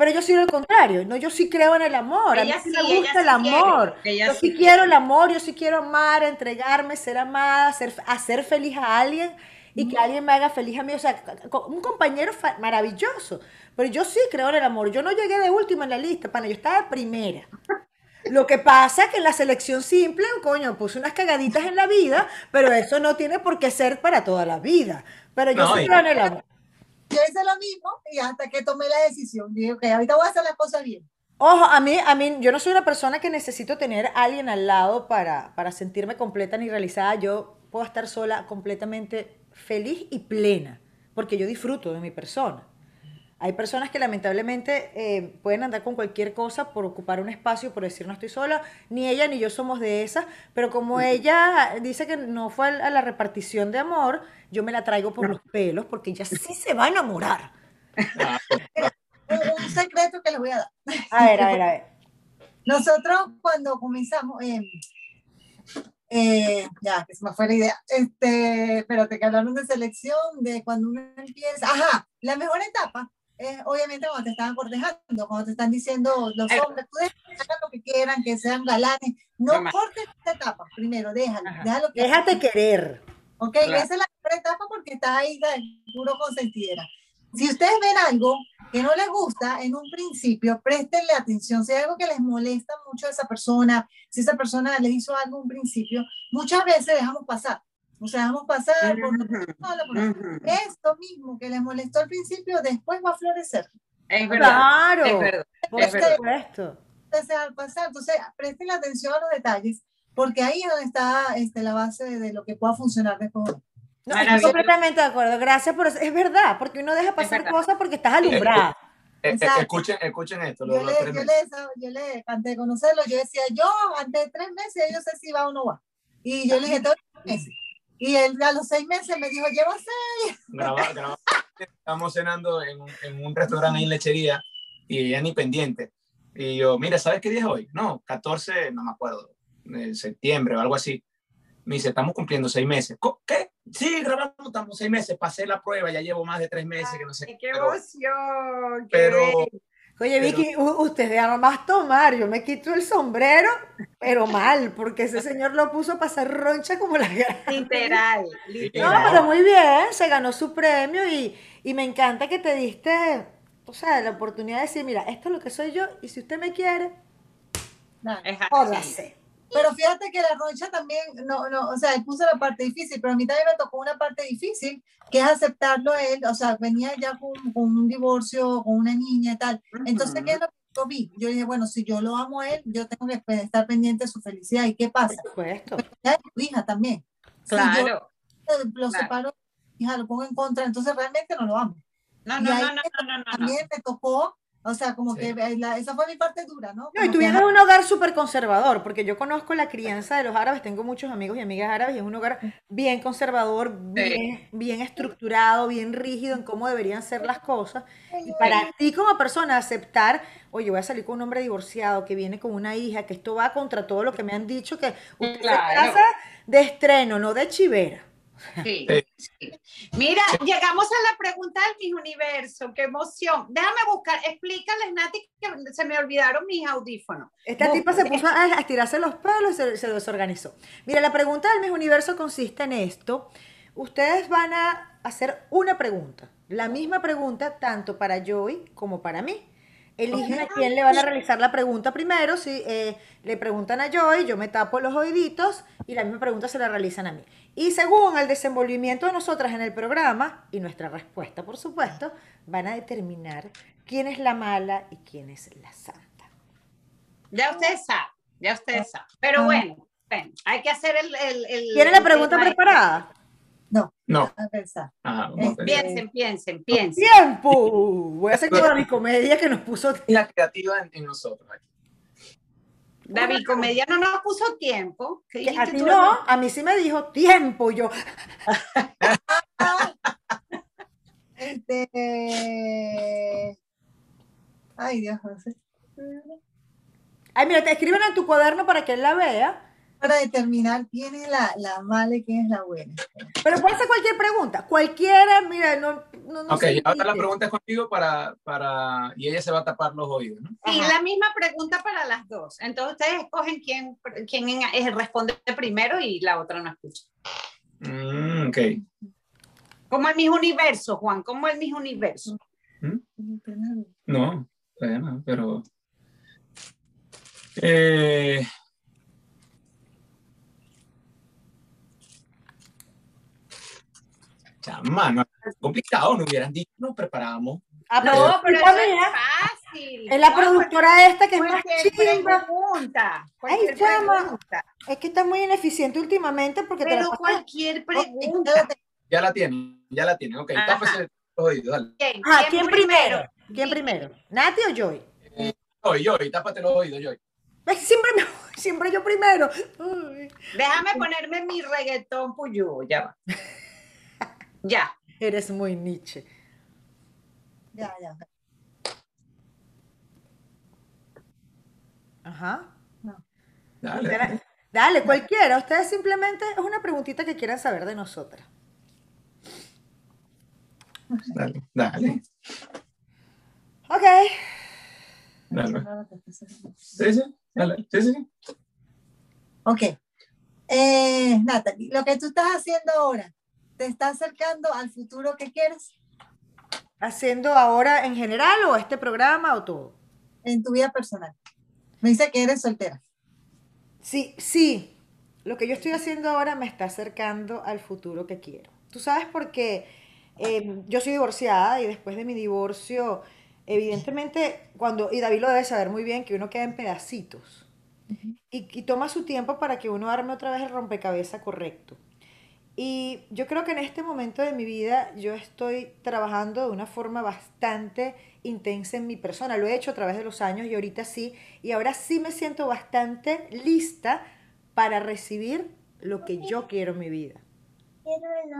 Pero yo soy lo contrario, no, yo sí creo en el amor, a mí Ella sí sí, me ella gusta el sí amor. ella yo sí quiero el amor, yo sí quiero amar, entregarme, ser amada, hacer, hacer feliz a alguien y que alguien me haga feliz a mí. O sea, un compañero maravilloso. Pero yo sí creo en el amor. Yo no llegué de última en la lista, pana, yo estaba de primera. Lo que pasa es que en la selección simple, coño, puse unas cagaditas en la vida, pero eso no tiene por qué ser para toda la vida. Pero yo No, sí creo en el amor. Yo hice lo mismo y hasta que tomé la decisión, dije, ok, ahorita voy a hacer las cosas bien. Ojo, a mí, a mí, yo no soy una persona que necesito tener a alguien al lado para, para sentirme completa ni realizada. Yo puedo estar sola completamente feliz y plena, porque yo disfruto de mi persona. Hay personas que lamentablemente eh, pueden andar con cualquier cosa por ocupar un espacio, por decir no estoy sola. Ni ella ni yo somos de esas, pero como ella dice que no fue a la repartición de amor, yo me la traigo por los pelos porque ella sí se va a enamorar. Ah, [LAUGHS] Un, secreto que les voy a dar. A ver, a ver, a ver. Nosotros cuando comenzamos, eh, eh, ya, que se me fue la idea, este, espérate, que hablaron de selección, de cuando uno empieza, ajá, la mejor etapa es obviamente cuando te estaban cortejando, cuando te están diciendo los hombres, pueden hagan lo que quieran, que sean galanes. No Mamá. cortes esta etapa, primero, déjalo, déjalo que Déjate querer. Ok, Claro. esa es la primera etapa porque estás ahí de puro consentidera. Si ustedes ven algo que no les gusta en un principio, préstenle atención. Si hay algo que les molesta mucho a esa persona, si esa persona les hizo algo en un principio, muchas veces dejamos pasar. O sea, dejamos pasar por esto mismo que les molestó al principio, después va a florecer. Es verdad. Claro. Es verdad. Por es verdad. supuesto. Entonces, al pasar, entonces, presten atención a los detalles, porque ahí es donde está este, la base de, de lo que pueda funcionar después. No, estoy completamente de acuerdo. Gracias por eso. Es verdad, porque uno deja pasar cosas porque estás alumbrada. Eh, eh, Exacto. escuchen, escuchen esto. yo le, yo, le, yo le, antes de conocerlo, yo decía, yo antes de tres meses, yo sé si va o no va. Y yo le dije, tengo tres meses. Y él a los seis meses me dijo, llevo seis. [LAUGHS] Graba- graba- Estamos cenando en un, en un restaurante ahí en lechería y ella ni pendiente. Y yo, mira, ¿sabes qué día es hoy? No, 14, no me acuerdo, de septiembre o algo así. Me dice, estamos cumpliendo seis meses. ¿Qué? Sí, grabamos, estamos seis meses. Pasé la prueba, ya llevo más de tres meses, que no sé qué. Pero, emoción. qué pero. Oye, Pero- Vicky, u- usted deja más tomar. Yo me quito el sombrero, pero mal, porque ese [LAUGHS] señor lo puso a pasar roncha como la gran. [LAUGHS] Literal, No, literal. pero muy bien, se ganó su premio y, y me encanta que te diste, o sea, la oportunidad de decir, mira, esto es lo que soy yo y si usted me quiere, Nada. Es así. jódase. Pero fíjate que la roncha también, no, no, o sea, él puso la parte difícil, pero a mí también me tocó una parte difícil, que es aceptarlo a él, o sea, venía ya con, con un divorcio, con una niña y tal. Entonces, ¿qué es lo que yo vi? Yo dije, bueno, si yo lo amo a él, yo tengo que pues, estar pendiente de su felicidad. ¿Y qué pasa? Por supuesto. Ya es tu hija también. Si yo Claro. lo Claro. separo, hija, lo pongo en contra, entonces realmente no lo amo. No, no, no, no, no, no. También me tocó, o sea, como Sí. que eh, la- esa fue mi parte dura, ¿no? No, y tú que, un hogar súper conservador, porque yo conozco la crianza de los árabes, tengo muchos amigos y amigas árabes, y es un hogar bien conservador, bien, bien estructurado, bien rígido en cómo deberían ser las cosas. Y para ti como persona aceptar, oye, voy a salir con un hombre divorciado que viene con una hija, que esto va contra todo lo que me han dicho, que usted se Claro. casa de estreno, no de chivera. Sí, Sí. sí. Mira, llegamos a la pregunta del Miss Universo. Qué emoción. Déjame buscar. Explícales, Nati, que se me olvidaron mis audífonos. Esta Busca. tipa se puso a estirarse los pelos y se, se desorganizó. Mira, la pregunta del Miss Universo consiste en esto. Ustedes van a hacer una pregunta. La misma pregunta tanto para Joey como para mí. Eligen a quién le van a realizar la pregunta primero. Si eh, le preguntan a Joey, yo me tapo los oíditos y la misma pregunta se la realizan a mí. Y según el desenvolvimiento de nosotras en el programa y nuestra respuesta, por supuesto, van a determinar quién es la mala y quién es la santa. Ya ustedes saben, ya ustedes saben. Pero Ah. bueno, bueno, hay que hacer el. el, el ¿Tienen la pregunta preparada? No, No, a pensar. ajá, vamos a ver. Piensen, piensen, piensen. ¡Tiempo! Voy a hacer como mi [LAUGHS] comedia que nos puso. [LAUGHS] La creativa en, en nosotros. aquí. David Comedia no nos puso tiempo. ¿Qué Que a ti no, a mí sí me dijo tiempo. Yo, [LAUGHS] Este. Ay, Dios, no sé. ay, mira, te escriben en tu cuaderno para que él la vea. Para determinar quién es la, la mala y quién es la buena. Pero puede ser cualquier pregunta. Cualquiera, mira, no, no, no Ok, ahora la pregunta es contigo para, para, y ella se va a tapar los oídos, ¿no? Sí, Ajá. la misma pregunta para las dos. Entonces ustedes escogen quién, quién eh, responde primero y la otra no escucha. Mm, ok. Como el Miss Universo, Juan, como el Miss Universo. No, todavía no, pero. Eh, chama, no, complicado, no hubieran dicho, nos preparamos. Ah, pero No, es pero eso es fácil. Es la productora esta que es más chimba. pregunta. Cualquier chama. pregunta. Es que está muy ineficiente últimamente porque te la Pero cualquier pregunta. Ya la tienen, ya la tienen. Ok, Ajá. tápese los oídos, dale. ¿Quién, Ah, ¿quién primero? ¿Quién primero? ¿Nati o Joy? Joy, Joy, tápate los oídos, Joy. Siempre, me- siempre yo primero. Ay, Déjame ponerme mi reggaetón puyú, ya va. [LAUGHS] Ya. eres muy Nietzsche. Ya, ya. Ajá. Dale. Dale, dale, cualquiera. Ustedes simplemente es una preguntita que quieran saber de nosotras. Dale, dale. Ok. Dale. Sí, sí, dale. Sí, sí, sí. Ok. Eh, Natalie, lo que tú estás haciendo ahora, ¿te está acercando al futuro que quieres ¿Haciendo ahora en general o este programa o todo? en tu vida personal? Me dice que eres soltera. Sí, sí. Lo que yo estoy haciendo ahora me está acercando al futuro que quiero. Tú sabes porque yo soy divorciada y después de mi divorcio, evidentemente, cuando, y David lo debe saber muy bien, que uno queda en pedacitos. y, y toma su tiempo para que uno arme otra vez el rompecabezas correcto. Y yo creo que en este momento de mi vida yo estoy trabajando de una forma bastante intensa en mi persona. Lo he hecho a través de los años y ahorita sí. Y ahora sí me siento bastante lista para recibir lo que yo quiero en mi vida.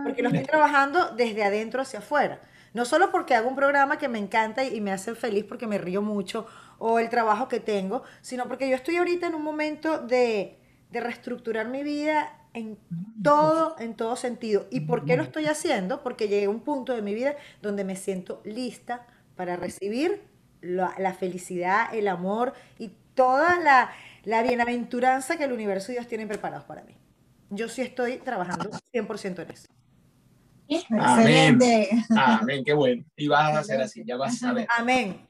Porque lo estoy trabajando desde adentro hacia afuera. No solo porque hago un programa que me encanta y me hace feliz porque me río mucho o el trabajo que tengo, sino porque yo estoy ahorita en un momento de, de reestructurar mi vida en todo, en todo sentido. ¿Y por qué lo estoy haciendo? Porque llegué a un punto de mi vida donde me siento lista para recibir la, la felicidad, el amor y toda la, la bienaventuranza que el universo y Dios tienen preparados para mí. Yo sí estoy trabajando 100% en eso. Amén. Excelente. Amén, qué bueno. Y vas a hacer así, ya vas a ver. Amén.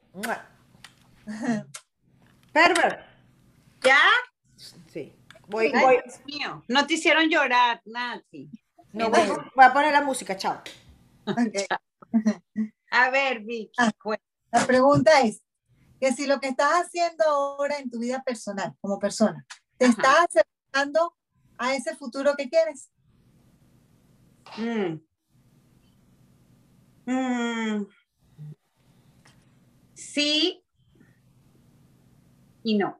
[LAUGHS] Perver. ¿Ya? Sí. Voy, Ay, voy. Dios mío, no te hicieron llorar, Nati. No, voy, voy a poner la música, chao. [LAUGHS] A ver, Vicky, Ah. cuéntame. La pregunta es que si lo que estás haciendo ahora en tu vida personal, como persona, te Ajá. está acercando a ese futuro que quieres. Mm. Mm. Sí y no.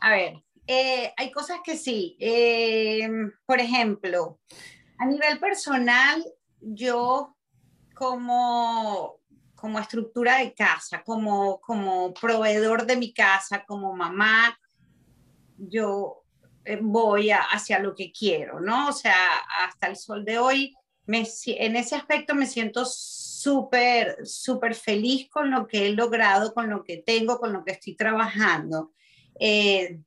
A ver, eh, hay cosas que sí. Eh, por ejemplo, a nivel personal, yo como, como estructura de casa, como, como proveedor de mi casa, como mamá, yo eh, voy hacia lo que quiero, ¿no? O sea, hasta el sol de hoy, me, en ese aspecto me siento súper, súper feliz con lo que he logrado, con lo que tengo, con lo que estoy trabajando. Eh,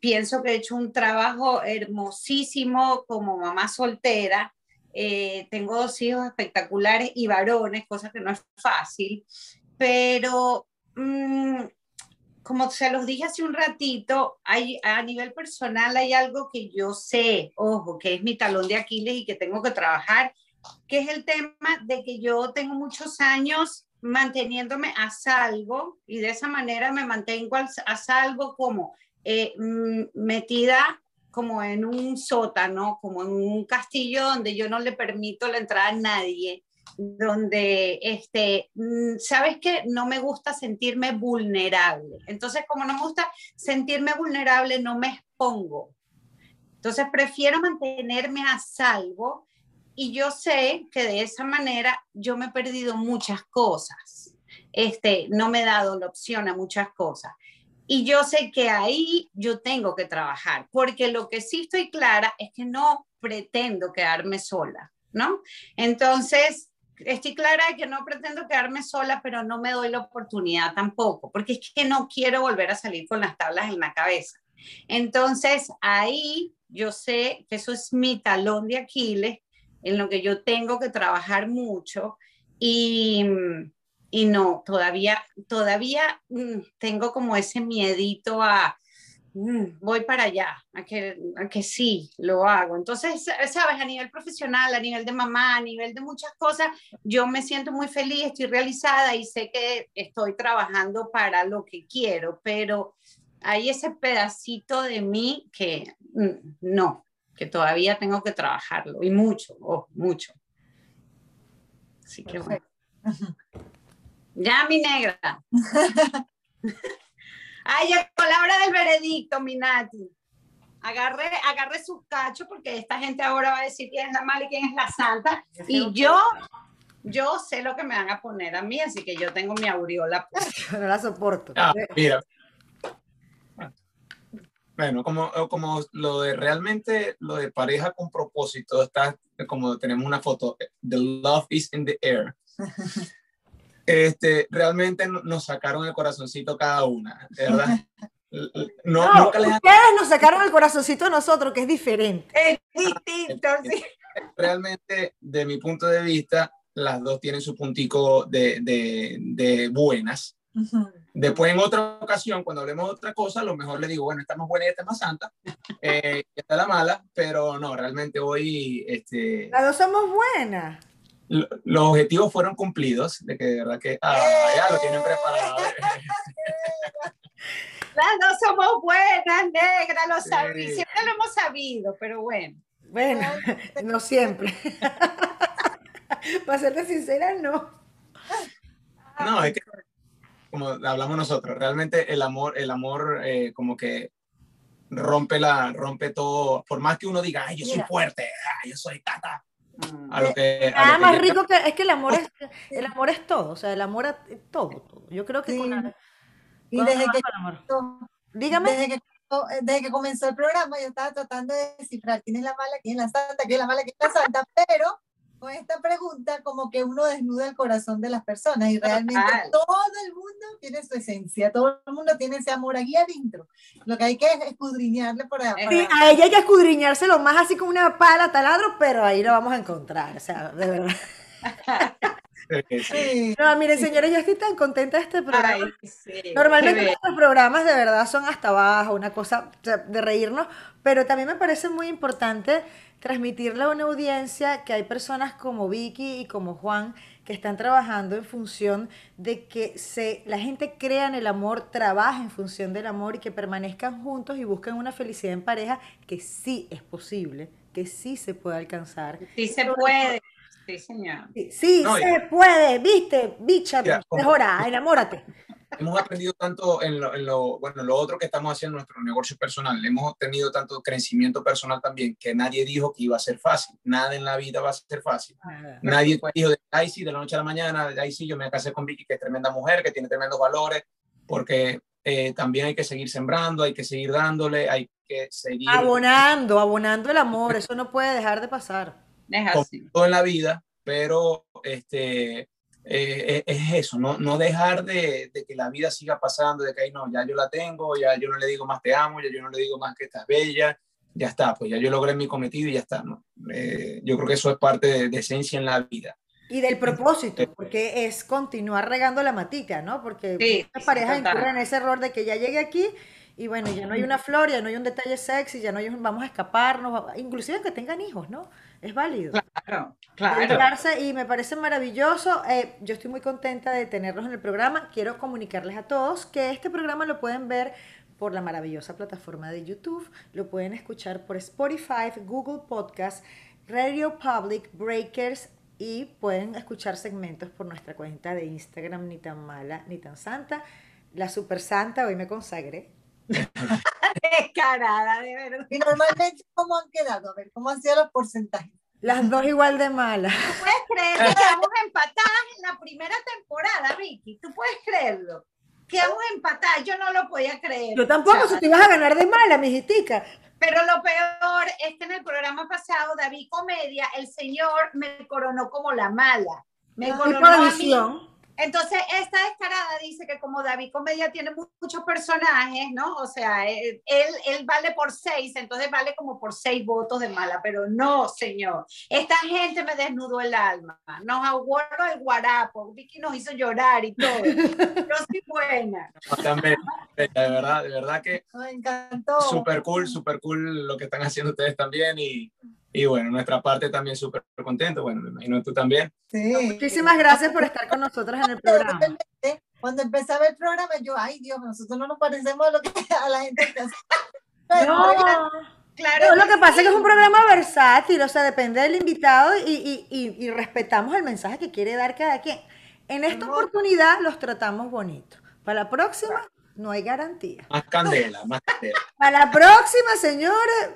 pienso que he hecho un trabajo hermosísimo como mamá soltera. Eh, tengo dos hijos espectaculares y varones, cosa que no es fácil, pero mm, como se los dije hace un ratito, hay, a nivel personal hay algo que yo sé, ojo, que es mi talón de Aquiles y que tengo que trabajar, que es el tema de que yo tengo muchos años manteniéndome a salvo y de esa manera me mantengo a salvo como eh, mm, metida como en un sótano, como en un castillo donde yo no le permito la entrada a nadie, donde, este, mm, ¿sabes qué? No me gusta sentirme vulnerable. Entonces, como no me gusta sentirme vulnerable, no me expongo. Entonces, prefiero mantenerme a salvo y yo sé que de esa manera yo me he perdido muchas cosas. Este, no me he dado la opción a muchas cosas. Y yo sé que ahí yo tengo que trabajar, porque lo que sí estoy clara es que no pretendo quedarme sola, ¿no? Entonces, estoy clara de que no pretendo quedarme sola, pero no me doy la oportunidad tampoco, porque es que no quiero volver a salir con las tablas en la cabeza. Entonces, ahí yo sé que eso es mi talón de Aquiles, en lo que yo tengo que trabajar mucho y, y no, todavía, todavía mm, tengo como ese miedito a, mm, voy para allá, a que, a que sí, lo hago. Entonces, sabes, a nivel profesional, a nivel de mamá, a nivel de muchas cosas, yo me siento muy feliz, estoy realizada y sé que estoy trabajando para lo que quiero, pero hay ese pedacito de mí que mm, no, que todavía tengo que trabajarlo y mucho, oh, mucho. Así que bueno. Ya, mi negra. [LAUGHS] Ay, llegó la hora del veredicto, mi Nati. Agarre, agarre su cacho porque esta gente ahora va a decir quién es la mala y quién es la santa. Y yo, yo sé lo que me van a poner a mí, así que yo tengo mi aureola. [LAUGHS] No la soporto. Ah, mira. Bueno, como, como lo de realmente, lo de pareja con propósito, está como tenemos una foto, the love is in the air. [LAUGHS] Este, realmente nos sacaron el corazoncito cada una, ¿verdad? [LAUGHS] No, nunca les ustedes nos sacaron el corazoncito a nosotros, que es diferente. Es distinto, sí. Realmente, de mi punto de vista, las dos tienen su puntico de, de, de buenas. Después, en otra ocasión, cuando hablemos de otra cosa, a lo mejor le digo, bueno, esta más buena y esta más santa, eh, esta es la mala, pero no, realmente hoy... Este, las dos somos buenas los objetivos fueron cumplidos, de que de verdad que ah, ya lo tienen preparado. [LAUGHS] Las [LAUGHS] dos somos buenas, negras, lo siempre lo hemos sabido, pero bueno. Bueno, [LAUGHS] no siempre. Para serte sincera, no. No, es que como hablamos nosotros, realmente el amor, el amor eh, como que rompe la, rompe todo, por más que uno diga, ay, yo soy fuerte, ay, yo soy tata, a lo que, Nada más rico que es que el amor es, el amor es todo, o sea, el amor es todo, todo. Yo creo que con y desde que, dígame. Desde que, desde que comenzó el programa yo estaba tratando de descifrar quién es la mala, quién es la santa, quién es la mala, quién es la santa, pero con esta pregunta como que uno desnuda el corazón de las personas y realmente todo el mundo tiene su esencia, todo el mundo tiene ese amor aquí adentro. Lo que hay que escudriñarle por ahí. Sí, a ella hay que escudriñárselo más así como una pala taladro, pero ahí lo vamos a encontrar, o sea, de verdad. No, miren, señores, yo estoy tan contenta de este programa. Normalmente nuestros programas de verdad son hasta abajo, una cosa de reírnos, pero también me parece muy importante transmitirle a una audiencia que hay personas como Vicky y como Juan que están trabajando en función de que se, la gente crea en el amor, trabaja en función del amor y que permanezcan juntos y busquen una felicidad en pareja que sí es posible, que sí se puede alcanzar. Sí se puede. Sí, señor. Sí, se puede, viste, bicha, mejora, enamórate hemos aprendido tanto en lo, bueno, lo otro que estamos haciendo en nuestro negocio personal. Hemos tenido tanto crecimiento personal también que nadie dijo que iba a ser fácil. Nada en la vida va a ser fácil. Ah, nadie dijo, de, ay, sí, de la noche a la mañana, ay, sí, yo me casé con Vicky, que es tremenda mujer, que tiene tremendos valores, porque eh, también hay que seguir sembrando, hay que seguir dándole, hay que seguir... Abonando, abonando el amor, eso no puede dejar de pasar. Deja Todo en la vida, pero este, eh, es eso, no, no dejar de, que la vida siga pasando, de que, no, ya yo la tengo, ya yo no le digo más te amo, ya yo no le digo más que estás bella, ya está, pues ya yo logré mi cometido y ya está, ¿no? Eh, yo creo que eso es parte de, esencia en la vida. Y del propósito, porque es continuar regando la matica, ¿no? Porque las parejas incurren en ese error de que ya llegué aquí y bueno, ya no hay una flor, ya no hay un detalle sexy, ya no hay un vamos a escaparnos, inclusive que tengan hijos, ¿no? Es válido. Claro, claro. Y me parece maravilloso. Eh, yo estoy muy contenta de tenerlos en el programa. Quiero comunicarles a todos que este programa lo pueden ver por la maravillosa plataforma de YouTube, lo pueden escuchar por Spotify, Google Podcast, Radio Public, Breakers y pueden escuchar segmentos por nuestra cuenta de Instagram, ni tan mala ni tan santa. La super santa, hoy me consagré, [LAUGHS] Descarada, de verdad. Y normalmente, ¿cómo han quedado? A ver, ¿cómo han sido los porcentajes? Las dos igual de malas. ¿Tú puedes creer que [LAUGHS] quedamos empatadas en la primera temporada, Vicky? ¿Tú puedes creerlo? Quedamos empatadas, yo no lo podía creer. Yo tampoco, si te ibas a ganar de mala, mijitica. Pero lo peor es que en el programa pasado, David Comedia, el señor me coronó como la mala. Me coronó a mí, entonces, esta descarada dice que como David Comedia tiene muchos personajes, ¿no? O sea, él, él vale por seis, entonces vale como por seis votos de mala, pero no, señor. Esta gente me desnudó el alma, nos aguardó el guarapo, Vicky nos hizo llorar y todo. [LAUGHS] Yo soy buena. También, de verdad, de verdad que... Me encantó. Súper cool, súper cool lo que están haciendo ustedes también y y bueno, nuestra parte también súper contento. Bueno, me imagino tú también. Sí. Muchísimas gracias por estar con nosotros en el programa. Cuando empecé a ver el programa, yo, ay Dios, nosotros no nos parecemos a, lo que, a la gente que hace. [LAUGHS] No, claro. lo que pasa es que es un programa versátil, o sea, depende del invitado y, y, y, respetamos el mensaje que quiere dar cada quien. En esta oportunidad los tratamos bonito. Para la próxima, no hay garantía. Más candela, más candela. Para la próxima, señores,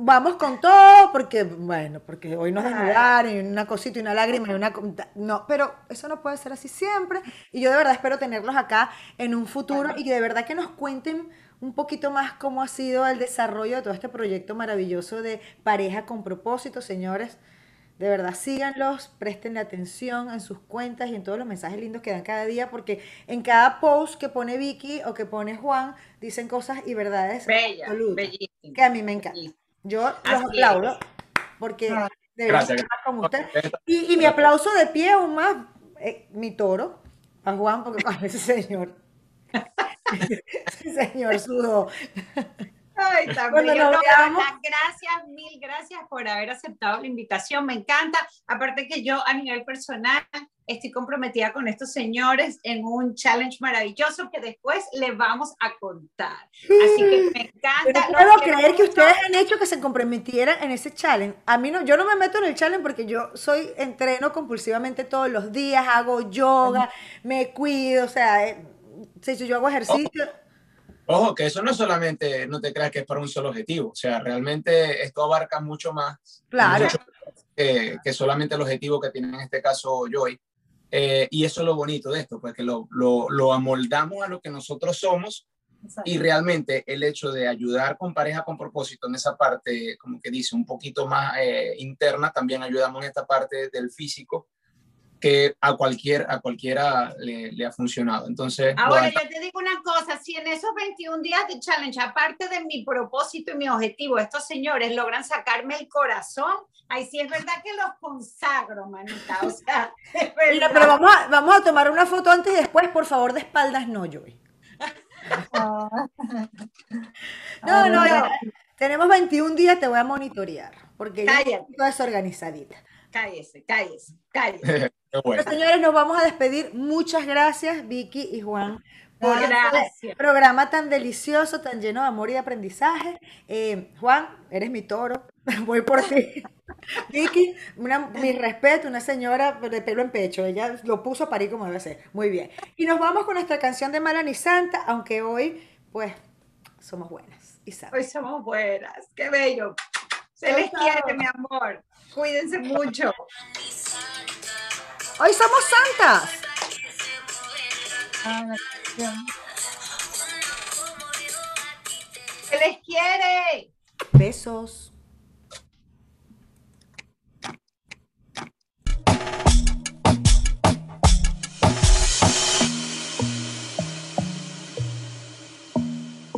vamos con todo, porque, bueno, porque hoy nos desnudaron y una cosita y una lágrima y una... No, pero eso no puede ser así siempre. Y yo de verdad espero tenerlos acá en un futuro y que de verdad que nos cuenten un poquito más cómo ha sido el desarrollo de todo este proyecto maravilloso de pareja con propósito, señores. De verdad, síganlos, presten atención en sus cuentas y en todos los mensajes lindos que dan cada día, porque en cada post que pone Vicky o que pone Juan, dicen cosas y verdades Bella, absolutas, que a mí me encanta. Yo los aplaudo, porque Ah, de verdad Gracias. estar como usted. Y, y mi aplauso de pie aún más, eh, mi toro, a Juan, porque [LAUGHS] con ese señor, [LAUGHS] ese señor sudó. Ay, bello. nos No, gracias, mil gracias por haber aceptado la invitación. Me encanta. Aparte que yo a nivel personal estoy comprometida con estos señores en un challenge maravilloso que después les vamos a contar. Así que me encanta. los puedo creer que ustedes han hecho que se comprometieran en ese challenge. A mí no, yo no me meto en el challenge porque yo soy, entreno compulsivamente todos los días, hago yoga, me cuido, o sea, eh, si yo hago ejercicio. Ojo, que eso no solamente, no te creas que es para un solo objetivo, o sea, realmente esto abarca mucho más Claro. mucho más que, que solamente el objetivo que tiene en este caso Joy. Eh, y eso es lo bonito de esto, pues que lo, lo, lo amoldamos a lo que nosotros somos exacto. y realmente el hecho de ayudar con pareja con propósito en esa parte, como que dice, un poquito más eh, interna, también ayudamos en esta parte del físico que a, cualquier, a cualquiera le, le ha funcionado. Entonces, Ahora yo te digo una cosa, si en esos 21 días de challenge, aparte de mi propósito y mi objetivo, estos señores logran sacarme el corazón, ahí sí es verdad que los consagro, manita, o sea, [LAUGHS] Mira, pero vamos a, vamos a tomar una foto antes y después, por favor, de espaldas no, Joy. [LAUGHS] No, no, ya- tenemos 21 días, te voy a monitorear, porque yo Cállate. estoy desorganizadita. Cállese, cállese, cállese. [LAUGHS] bueno. Señores, nos vamos a despedir. Muchas gracias, Vicky y Juan, por Gracias. este programa tan delicioso, tan lleno de amor y de aprendizaje. Eh, Juan, eres mi toro, [LAUGHS] voy por ti. [LAUGHS] Vicky, una, mi respeto, una señora de pelo en pecho, ella lo puso para ir como debe ser. Muy bien. Y nos vamos con nuestra canción de Mala ni Santa, aunque hoy, pues, somos buenas y saben. Hoy somos buenas, qué bello. Se les quiere, mi amor. Cuídense mucho. [LAUGHS] Hoy somos santas. ah. Se les quiere. Besos.